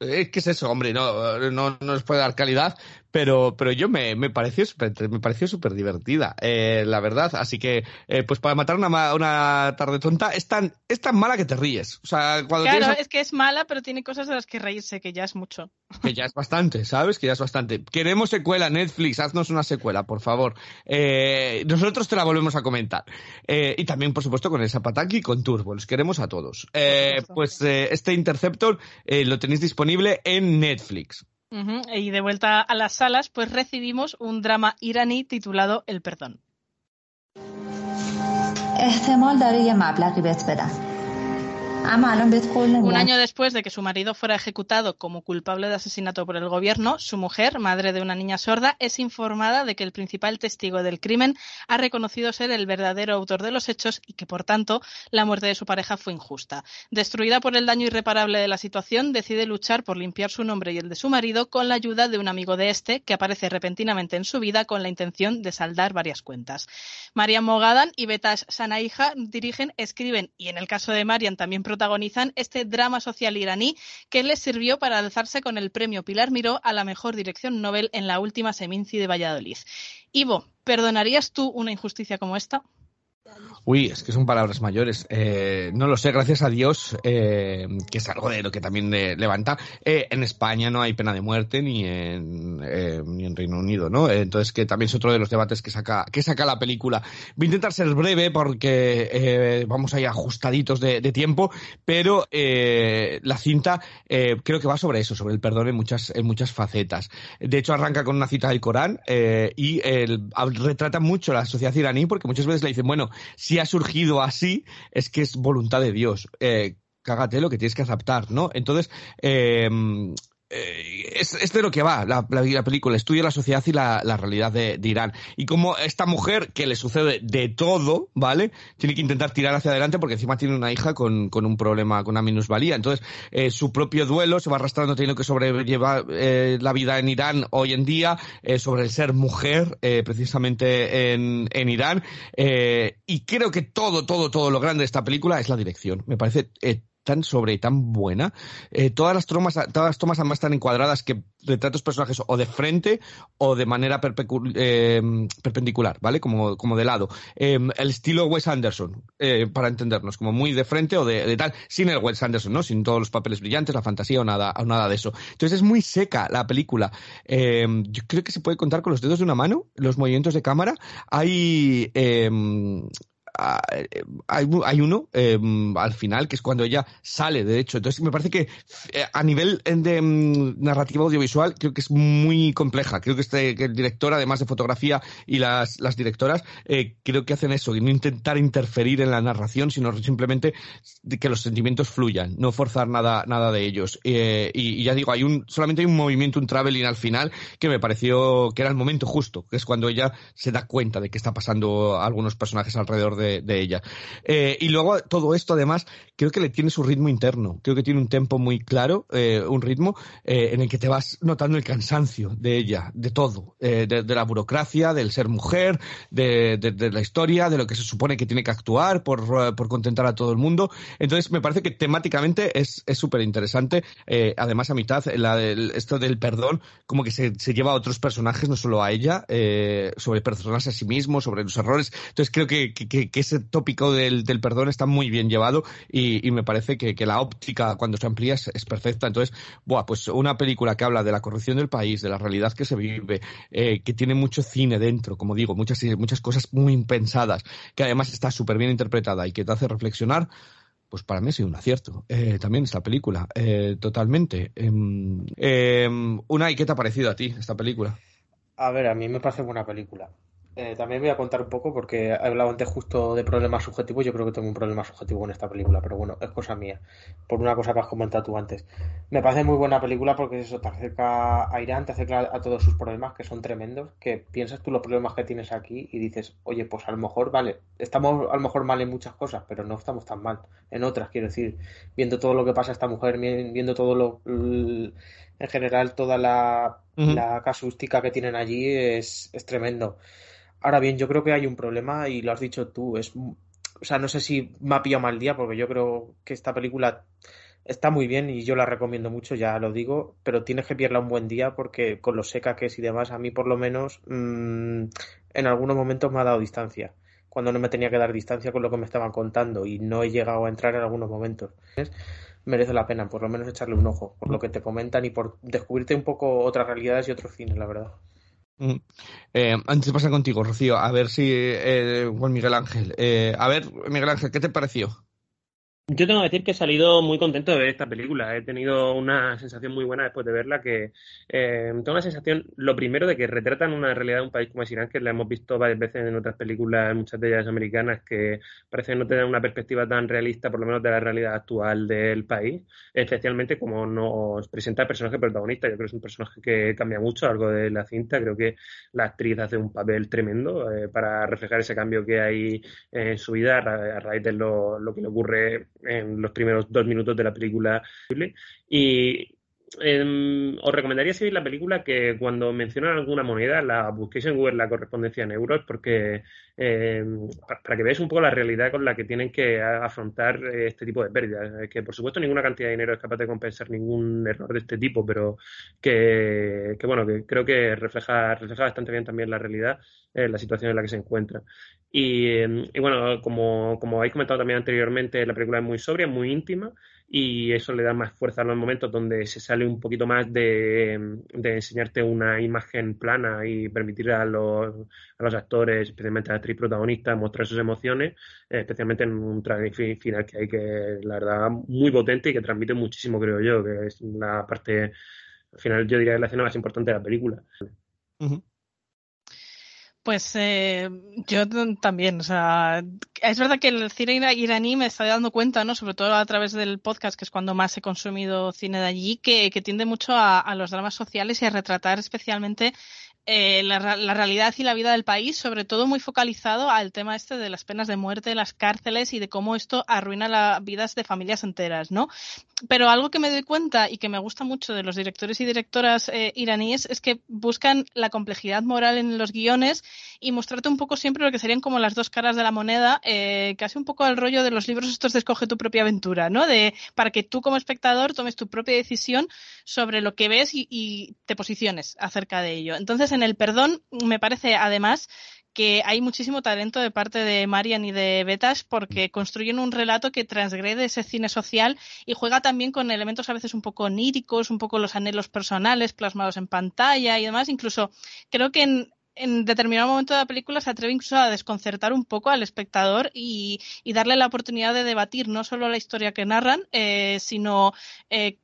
es que es eso, hombre, no, no, no nos puede dar calidad, pero, pero yo me, me pareció súper me pareció súper divertida, eh, la verdad. Así que, eh, pues para matar una, una tarde tonta, es tan, es tan mala que te ríes. O sea, cuando Claro, tienes es que es mala, pero tiene cosas de las que reírse, que ya es mucho. [LAUGHS] que ya es bastante, ¿sabes? Que ya es bastante. Queremos secuela, Netflix, haznos una secuela, por favor. Eh, nosotros te la volvemos a comentar. Eh, y también, por supuesto, con el Zapataki y con Turbo, los queremos a todos. Eh, pues eh, este Interceptor eh, lo tenéis disponible en Netflix. Y de vuelta a las salas, pues recibimos un drama iraní titulado El Perdón. Un año después de que su marido fuera ejecutado como culpable de asesinato por el gobierno, su mujer, madre de una niña sorda, es informada de que el principal testigo del crimen ha reconocido ser el verdadero autor de los hechos y que, por tanto, la muerte de su pareja fue injusta. Destruida por el daño irreparable de la situación, decide luchar por limpiar su nombre y el de su marido con la ayuda de un amigo de este que aparece repentinamente en su vida con la intención de saldar varias cuentas. María Mogadan y Betas Sanaija dirigen, escriben y, en el caso de Marian, también protagonizan este drama social iraní que les sirvió para alzarse con el premio Pilar Miró a la mejor dirección Nobel en la última Seminci de Valladolid. Ivo, ¿perdonarías tú una injusticia como esta? Uy, es que son palabras mayores. Eh, no lo sé, gracias a Dios, eh, que es algo de lo que también levanta. Eh, en España no hay pena de muerte ni en, ni en Reino Unido, ¿no? Entonces, que también es otro de los debates que saca, que saca la película. Voy a intentar ser breve porque vamos ahí ajustaditos de, de tiempo, pero la cinta creo que va sobre eso, sobre el perdón en muchas, en muchas facetas. De hecho, arranca con una cita del Corán y retrata mucho la sociedad iraní porque muchas veces le dicen, bueno, si ha surgido así, es que es voluntad de Dios. Eh, cágate lo que tienes que aceptar, ¿no? Entonces, eh, eh, es, es de lo que va la, la- la película, estudia la sociedad y la, la realidad de, de Irán. Y como esta mujer, que le sucede de todo, ¿vale? Tiene que intentar tirar hacia adelante porque encima tiene una hija con, con un problema, con una minusvalía. Entonces, eh, su propio duelo se va arrastrando, teniendo que sobrellevar eh, la vida en Irán hoy en día, eh, sobre el ser mujer, eh, precisamente en, en Irán. Eh, y creo que todo, todo, todo lo grande de esta película es la dirección. Me parece tan sobre y tan buena. Eh, todas las tomas, todas las tomas además están encuadradas que retratan los personajes o de frente o de manera eh, perpendicular, ¿vale? Como, como de lado. Eh, el estilo Wes Anderson, para entendernos, como muy de frente o de, tal, sin el Wes Anderson, ¿no? Sin todos los papeles brillantes, la fantasía o nada, o nada de eso. Entonces es muy seca la película. Yo creo que se puede contar con los dedos de una mano los movimientos de cámara. Hay hay, u- hay uno eh, al final que es cuando ella sale, de hecho. Entonces me parece que eh, a nivel eh, de mm, narrativa audiovisual creo que es muy compleja. Creo que, este, que el director, además de fotografía y las, directoras, eh, creo que hacen eso, y no intentar interferir en la narración, sino simplemente que los sentimientos fluyan, no forzar nada, nada de ellos. Eh, y, ya digo, hay un, solamente hay un movimiento, un traveling al final que me pareció que era el momento justo, que es cuando ella se da cuenta de que está pasando algunos personajes alrededor de, de ella. Eh, y luego todo esto, además, creo que le tiene su ritmo interno. Creo que tiene un tempo muy claro, eh, un ritmo eh, en el que te vas notando el cansancio de ella, de todo, de, la burocracia, del ser mujer, de, la historia, de lo que se supone que tiene que actuar por, por contentar a todo el mundo. Entonces, me parece que temáticamente es súper interesante. Además, a mitad, del- esto del perdón, como que se, lleva a otros personajes, no solo a ella, sobre perdonarse a sí mismo, sobre los errores. Entonces, creo que- ese tópico del, del perdón está muy bien llevado y, y me parece que, que la óptica, cuando se amplía, es, perfecta. Entonces, buah, pues una película que habla de la corrupción del país, de la realidad que se vive, eh, que tiene mucho cine dentro, como digo, muchas, muchas cosas muy impensadas, que además está súper bien interpretada y que te hace reflexionar, pues para mí ha sido un acierto. Eh, también esta película, eh, totalmente. Em, em, Unai, ¿qué te ha parecido a ti esta película? A ver, a mí me parece buena película. Eh, también voy a contar un poco porque he hablado antes justo de problemas subjetivos. Yo creo que tengo un problema subjetivo con esta película, pero bueno, es cosa mía. Por una cosa que has comentado tú antes. Me parece muy buena película porque eso te acerca a Irán, te acerca a todos sus problemas que son tremendos. Que piensas tú los problemas que tienes aquí y dices, oye, pues a lo mejor, vale, estamos a lo mejor mal en muchas cosas, pero no estamos tan mal en otras. Quiero decir, viendo todo lo que pasa a esta mujer, vi- viendo todo lo, en general, toda la, Ujú. la casuística que tienen allí es, es tremendo. Ahora bien, yo creo que hay un problema y lo has dicho tú. Es, o sea, no sé si me ha pillado mal día porque yo creo que esta película está muy bien y yo la recomiendo mucho, ya lo digo, pero tienes que pillarla un buen día porque con lo seca que es y demás, a mí por lo menos mm, en algunos momentos me ha dado distancia. Cuando no me tenía que dar distancia con lo que me estaban contando y no he llegado a entrar en algunos momentos. Merece la pena, por lo menos echarle un ojo por lo que te comentan y por descubrirte un poco otras realidades y otros cines, la verdad. Mm. Eh, antes de pasar contigo, Rocío, a ver si eh, Juan Miguel Ángel. Eh, a ver, Miguel Ángel, ¿qué te pareció? Yo tengo que decir que he salido muy contento de ver esta película. He tenido una sensación muy buena después de verla, que eh, tengo una sensación, lo primero, de que retratan una realidad de un país como es Irán, que la hemos visto varias veces en otras películas, muchas de ellas americanas, que parece no tener una perspectiva tan realista, por lo menos de la realidad actual del país, especialmente como nos presenta el personaje protagonista. Yo creo que es un personaje que cambia mucho a lo largo de la cinta. Creo que la actriz hace un papel tremendo eh, para reflejar ese cambio que hay en su vida a, a raíz de lo, lo que le ocurre en los primeros dos minutos de la película. Y em, os recomendaría veis la película que cuando mencionan alguna moneda la busquéis en Google la correspondencia en euros porque em, pa- para que veáis un poco la realidad con la que tienen que afrontar eh, este tipo de pérdidas. Eh, Que por supuesto ninguna cantidad de dinero es capaz de compensar ningún error de este tipo, pero que, bueno, que creo que refleja, refleja bastante bien también la realidad, eh, la situación en la que se encuentra. Y, eh, y bueno, como, como habéis comentado también anteriormente, la película es muy sobria, muy íntima y eso le da más fuerza a los momentos donde se sale un poquito más de, enseñarte una imagen plana y permitir a los, a los actores, especialmente a la actriz protagonista, mostrar sus emociones, eh, especialmente en un traje fi- final que hay que, la verdad, muy potente y que transmite muchísimo, creo yo, que es la parte, al final yo diría que la escena más importante de la película. Pues eh, yo también, o sea, es verdad que el cine ira- iraní me estoy dando cuenta, ¿no? Sobre todo a través del podcast, que es cuando más he consumido cine de allí, que, que tiende mucho a, a los dramas sociales y a retratar especialmente eh, la, realidad y la vida del país, sobre todo muy focalizado al tema este de las penas de muerte, las cárceles y de cómo esto arruina las vidas de familias enteras, ¿no? Pero algo que me doy cuenta y que me gusta mucho de los directores y directoras eh, iraníes es que buscan la complejidad moral en los guiones y mostrarte un poco siempre lo que serían como las dos caras de la moneda, eh, casi un poco al rollo de los libros estos de escoge tu propia aventura, ¿no? De para que tú como espectador tomes tu propia decisión sobre lo que ves y, y te posiciones acerca de ello. Entonces, en el perdón me parece además que hay muchísimo talento de parte de Marian y de Betas porque construyen un relato que transgrede ese cine social y juega también con elementos a veces un poco oníricos, un poco los anhelos personales plasmados en pantalla y demás. Incluso creo que en, en determinado momento de la película se atreve incluso a desconcertar un poco al espectador y, y darle la oportunidad de debatir no solo la historia que narran, eh, sino eh,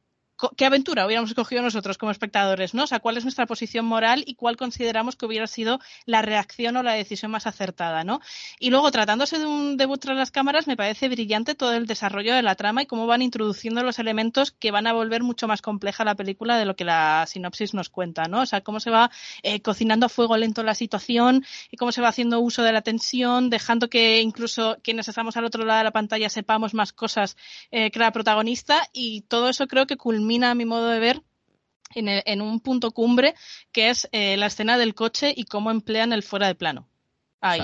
qué aventura hubiéramos escogido nosotros como espectadores, ¿no? O sea, cuál es nuestra posición moral y cuál consideramos que hubiera sido la reacción o la decisión más acertada, ¿no? Y luego, tratándose de un debut tras las cámaras, me parece brillante todo el desarrollo de la trama y cómo van introduciendo los elementos que van a volver mucho más compleja la película de lo que la sinopsis nos cuenta, ¿no? O sea, cómo se va eh, cocinando a fuego lento la situación y cómo se va haciendo uso de la tensión, dejando que incluso quienes estamos al otro lado de la pantalla sepamos más cosas eh, que la protagonista y todo eso creo que culmina a mi modo de ver en, el- en un punto cumbre que es eh, la escena del coche y cómo emplean el fuera de plano.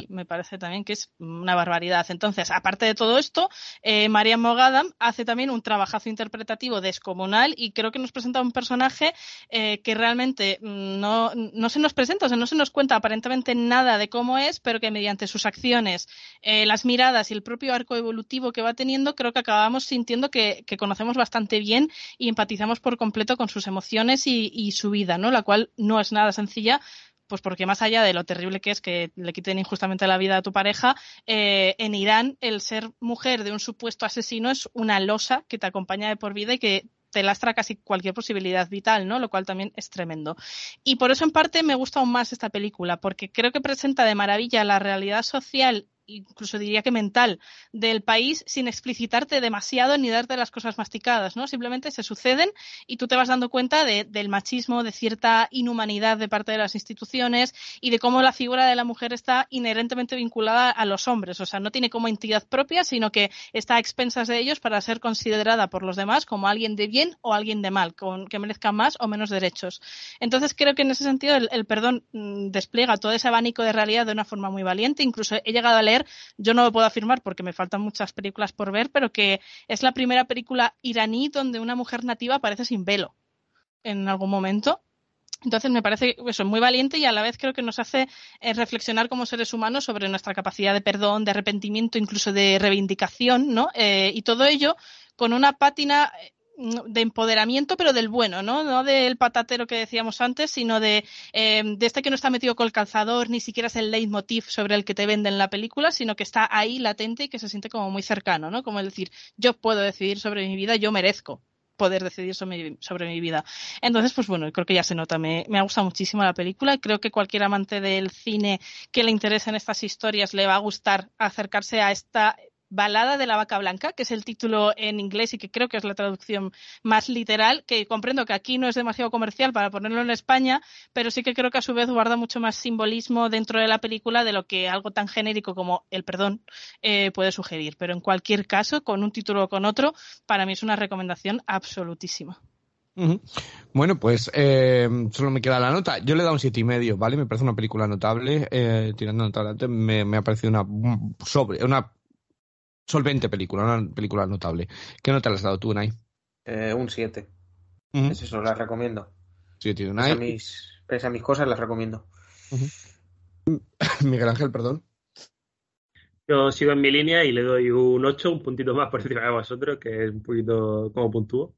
Me parece también que es una barbaridad. Entonces, aparte de todo esto, eh, María Mogadam hace también un trabajazo interpretativo descomunal y creo que nos presenta un personaje eh, que realmente mm, no, no se nos presenta, o sea, no se nos cuenta aparentemente nada de cómo es, pero que mediante sus acciones, eh, las miradas y el propio arco evolutivo que va teniendo, creo que acabamos sintiendo que, que conocemos bastante bien y empatizamos por completo con sus emociones y, y su vida, ¿no? La cual no es nada sencilla, pues porque más allá de lo terrible que es que le quiten injustamente la vida a tu pareja, eh, en Irán el ser mujer de un supuesto asesino es una losa que te acompaña de por vida y que te lastra casi cualquier posibilidad vital, ¿no? Lo cual también es tremendo. Y por eso en parte me gusta aún más esta película, porque creo que presenta de maravilla la realidad social incluso diría que mental del país sin explicitarte demasiado ni darte las cosas masticadas, ¿no? Simplemente se suceden y tú te vas dando cuenta de, del machismo, de cierta inhumanidad de parte de las instituciones y de cómo la figura de la mujer está inherentemente vinculada a los hombres, o sea, no tiene como entidad propia, sino que está a expensas de ellos para ser considerada por los demás como alguien de bien o alguien de mal, con, que merezca más o menos derechos. Entonces creo que en ese sentido el, el perdón mmm, despliega todo ese abanico de realidad de una forma muy valiente, incluso he llegado a leer yo no lo puedo afirmar porque me faltan muchas películas por ver, pero que es la primera película iraní donde una mujer nativa aparece sin velo en algún momento. Entonces me parece eso muy valiente y a la vez creo que nos hace eh, reflexionar como seres humanos sobre nuestra capacidad de perdón, de arrepentimiento, incluso de reivindicación, ¿no? Eh, y todo ello con una pátina de empoderamiento, pero del bueno, ¿no? No del patatero que decíamos antes, sino de, eh, de este que no está metido con el calzador, ni siquiera es el leitmotiv sobre el que te venden la película, sino que está ahí latente y que se siente como muy cercano, ¿no? Como el decir, yo puedo decidir sobre mi vida, yo merezco poder decidir sobre mi, sobre mi vida. Entonces, pues bueno, creo que ya se nota, me, me ha gustado muchísimo la película, creo que cualquier amante del cine que le interesen estas historias le va a gustar acercarse a esta Balada de la Vaca Blanca, que es el título en inglés y que creo que es la traducción más literal, que comprendo que aquí no es demasiado comercial para ponerlo en España, pero sí que creo que a su vez guarda mucho más simbolismo dentro de la película de lo que algo tan genérico como el perdón eh, puede sugerir. Pero en cualquier caso, con un título o con otro, para mí es una recomendación absolutísima. Bueno, pues eh, solo me queda la nota. Yo le he dado un siete y medio, ¿vale? Me parece una película notable, eh, tirando notable. Me, me ha parecido una sobre, una solvente película, una película notable. ¿Qué nota le has dado tú, Unai? Eh, un 7. Uh -huh. Es eso, las recomiendo. 7 Unai. Pese a mis, pese a mis cosas, las recomiendo. Uh [LAUGHS] -huh. Miguel Ángel, perdón. Yo sigo en mi línea y le doy un 8, un puntito más por encima de vosotros, que es un poquito como puntúo.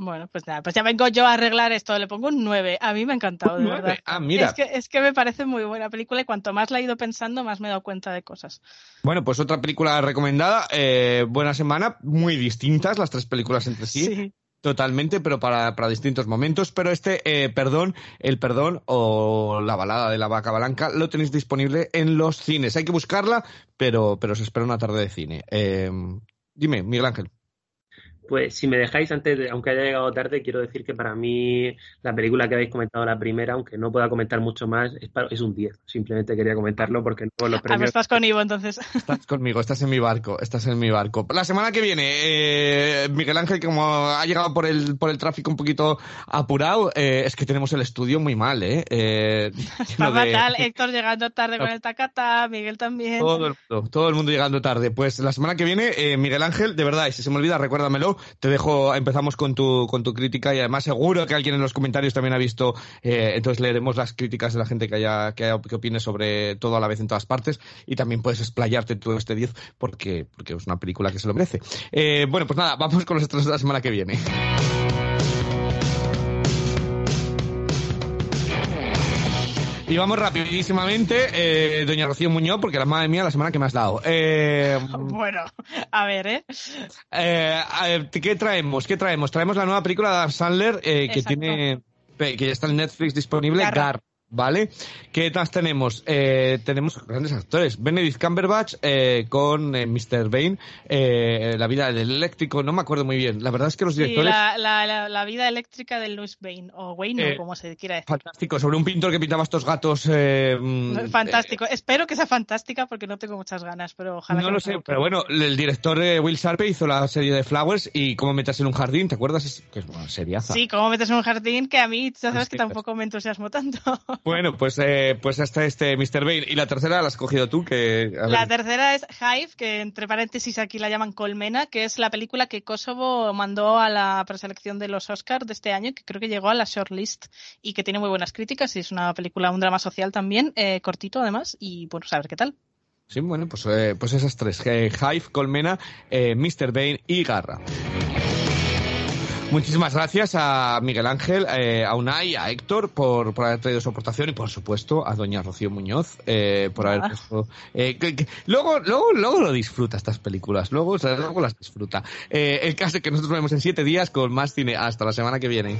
Bueno, pues nada, pues ya vengo yo a arreglar esto, le pongo un 9. A mí me ha encantado, de verdad. Ah, mira. Es que, es que me parece muy buena película y cuanto más la he ido pensando, más me he dado cuenta de cosas. Bueno, pues otra película recomendada. eh, buena semana, muy distintas las tres películas entre sí. Sí. Totalmente, pero para, para distintos momentos. Pero este, eh, perdón, el perdón o la balada de la vaca blanca lo tenéis disponible en los cines. Hay que buscarla, pero, pero os espera una tarde de cine. Eh, dime, Miguel Ángel. Pues si me dejáis antes, de, aunque haya llegado tarde, quiero decir que para mí la película que habéis comentado, la primera, aunque no pueda comentar mucho más, es, para- es un 10. Simplemente quería comentarlo porque luego los Ah, pues premios... estás con Ivo, entonces. Estás conmigo, estás en mi barco, estás en mi barco. La semana que viene, eh, Miguel Ángel, como ha llegado por el, por el tráfico un poquito apurado, eh, es que tenemos el estudio muy mal, ¿eh? eh [LAUGHS] Está lleno de- fatal, Héctor llegando tarde con el tacata, Miguel también. Todo el, mundo, todo el mundo llegando tarde. Pues la semana que viene, eh, Miguel Ángel, de verdad, y si se me olvida, recuérdamelo. Te dejo, empezamos con tu, con tu crítica y además seguro que alguien en los comentarios también ha visto, eh, entonces leeremos las críticas de la gente que haya, que, opine sobre todo a la vez en todas partes y también puedes explayarte tú este 10 porque, porque es una película que se lo merece. Eh, bueno, pues nada, vamos con los estrenos de la semana que viene. Y vamos rapidísimamente, eh, doña Rocío Muñoz, porque la madre mía la semana que me has dado. Eh, [LAUGHS] Bueno, a ver, ¿eh? eh, ¿Qué traemos? ¿Qué traemos? Traemos la nueva película de Adam Sandler eh, que Exacto. tiene que ya está en Netflix disponible. Gar, ¿vale? ¿Qué más tenemos? Eh, tenemos grandes actores. Benedict Cumberbatch eh, con eh, Mr. Bane, eh, La vida del eléctrico, no me acuerdo muy bien. La verdad es que los Sí, directores... la, la, la, la vida eléctrica de Louis Wayne, o Wayne, Eh, o como se quiera decir. Fantástico, sobre un pintor que pintaba estos gatos. eh, mm, Fantástico. Espero que sea fantástica porque no tengo muchas ganas, pero ojalá. No que lo sé, pero bueno, el director eh, Will Sharpe hizo la serie de Flowers y cómo meterse en un jardín, ¿te acuerdas? Es, que es una seriaza. Sí, como metes en un jardín que a mí, ya sabes que tampoco me entusiasmo tanto. [LAUGHS] Bueno, pues, eh, pues hasta este Mr. Bane. Y la tercera la has cogido tú, que... La tercera es Hive, que entre paréntesis aquí la llaman Colmena, que es la película que Kosovo mandó a la preselección de los Oscars de este año, que creo que llegó a la shortlist y que tiene muy buenas críticas. Y es una película, un drama social también, eh, cortito además, y bueno, a ver qué tal. Sí, bueno, pues, eh, pues esas tres. eh, Hive, Colmena, Mr. Bane y Garra. Muchísimas gracias a Miguel Ángel, eh, a Unai, a Héctor por, por haber traído su aportación y por supuesto a doña Rocío Muñoz eh, por haber puesto... eh, que- que- luego, luego, luego lo disfruta estas películas, luego, o sea, luego las disfruta. Eh, el caso es que nosotros nos vemos en siete días con más cine. Hasta la semana que viene.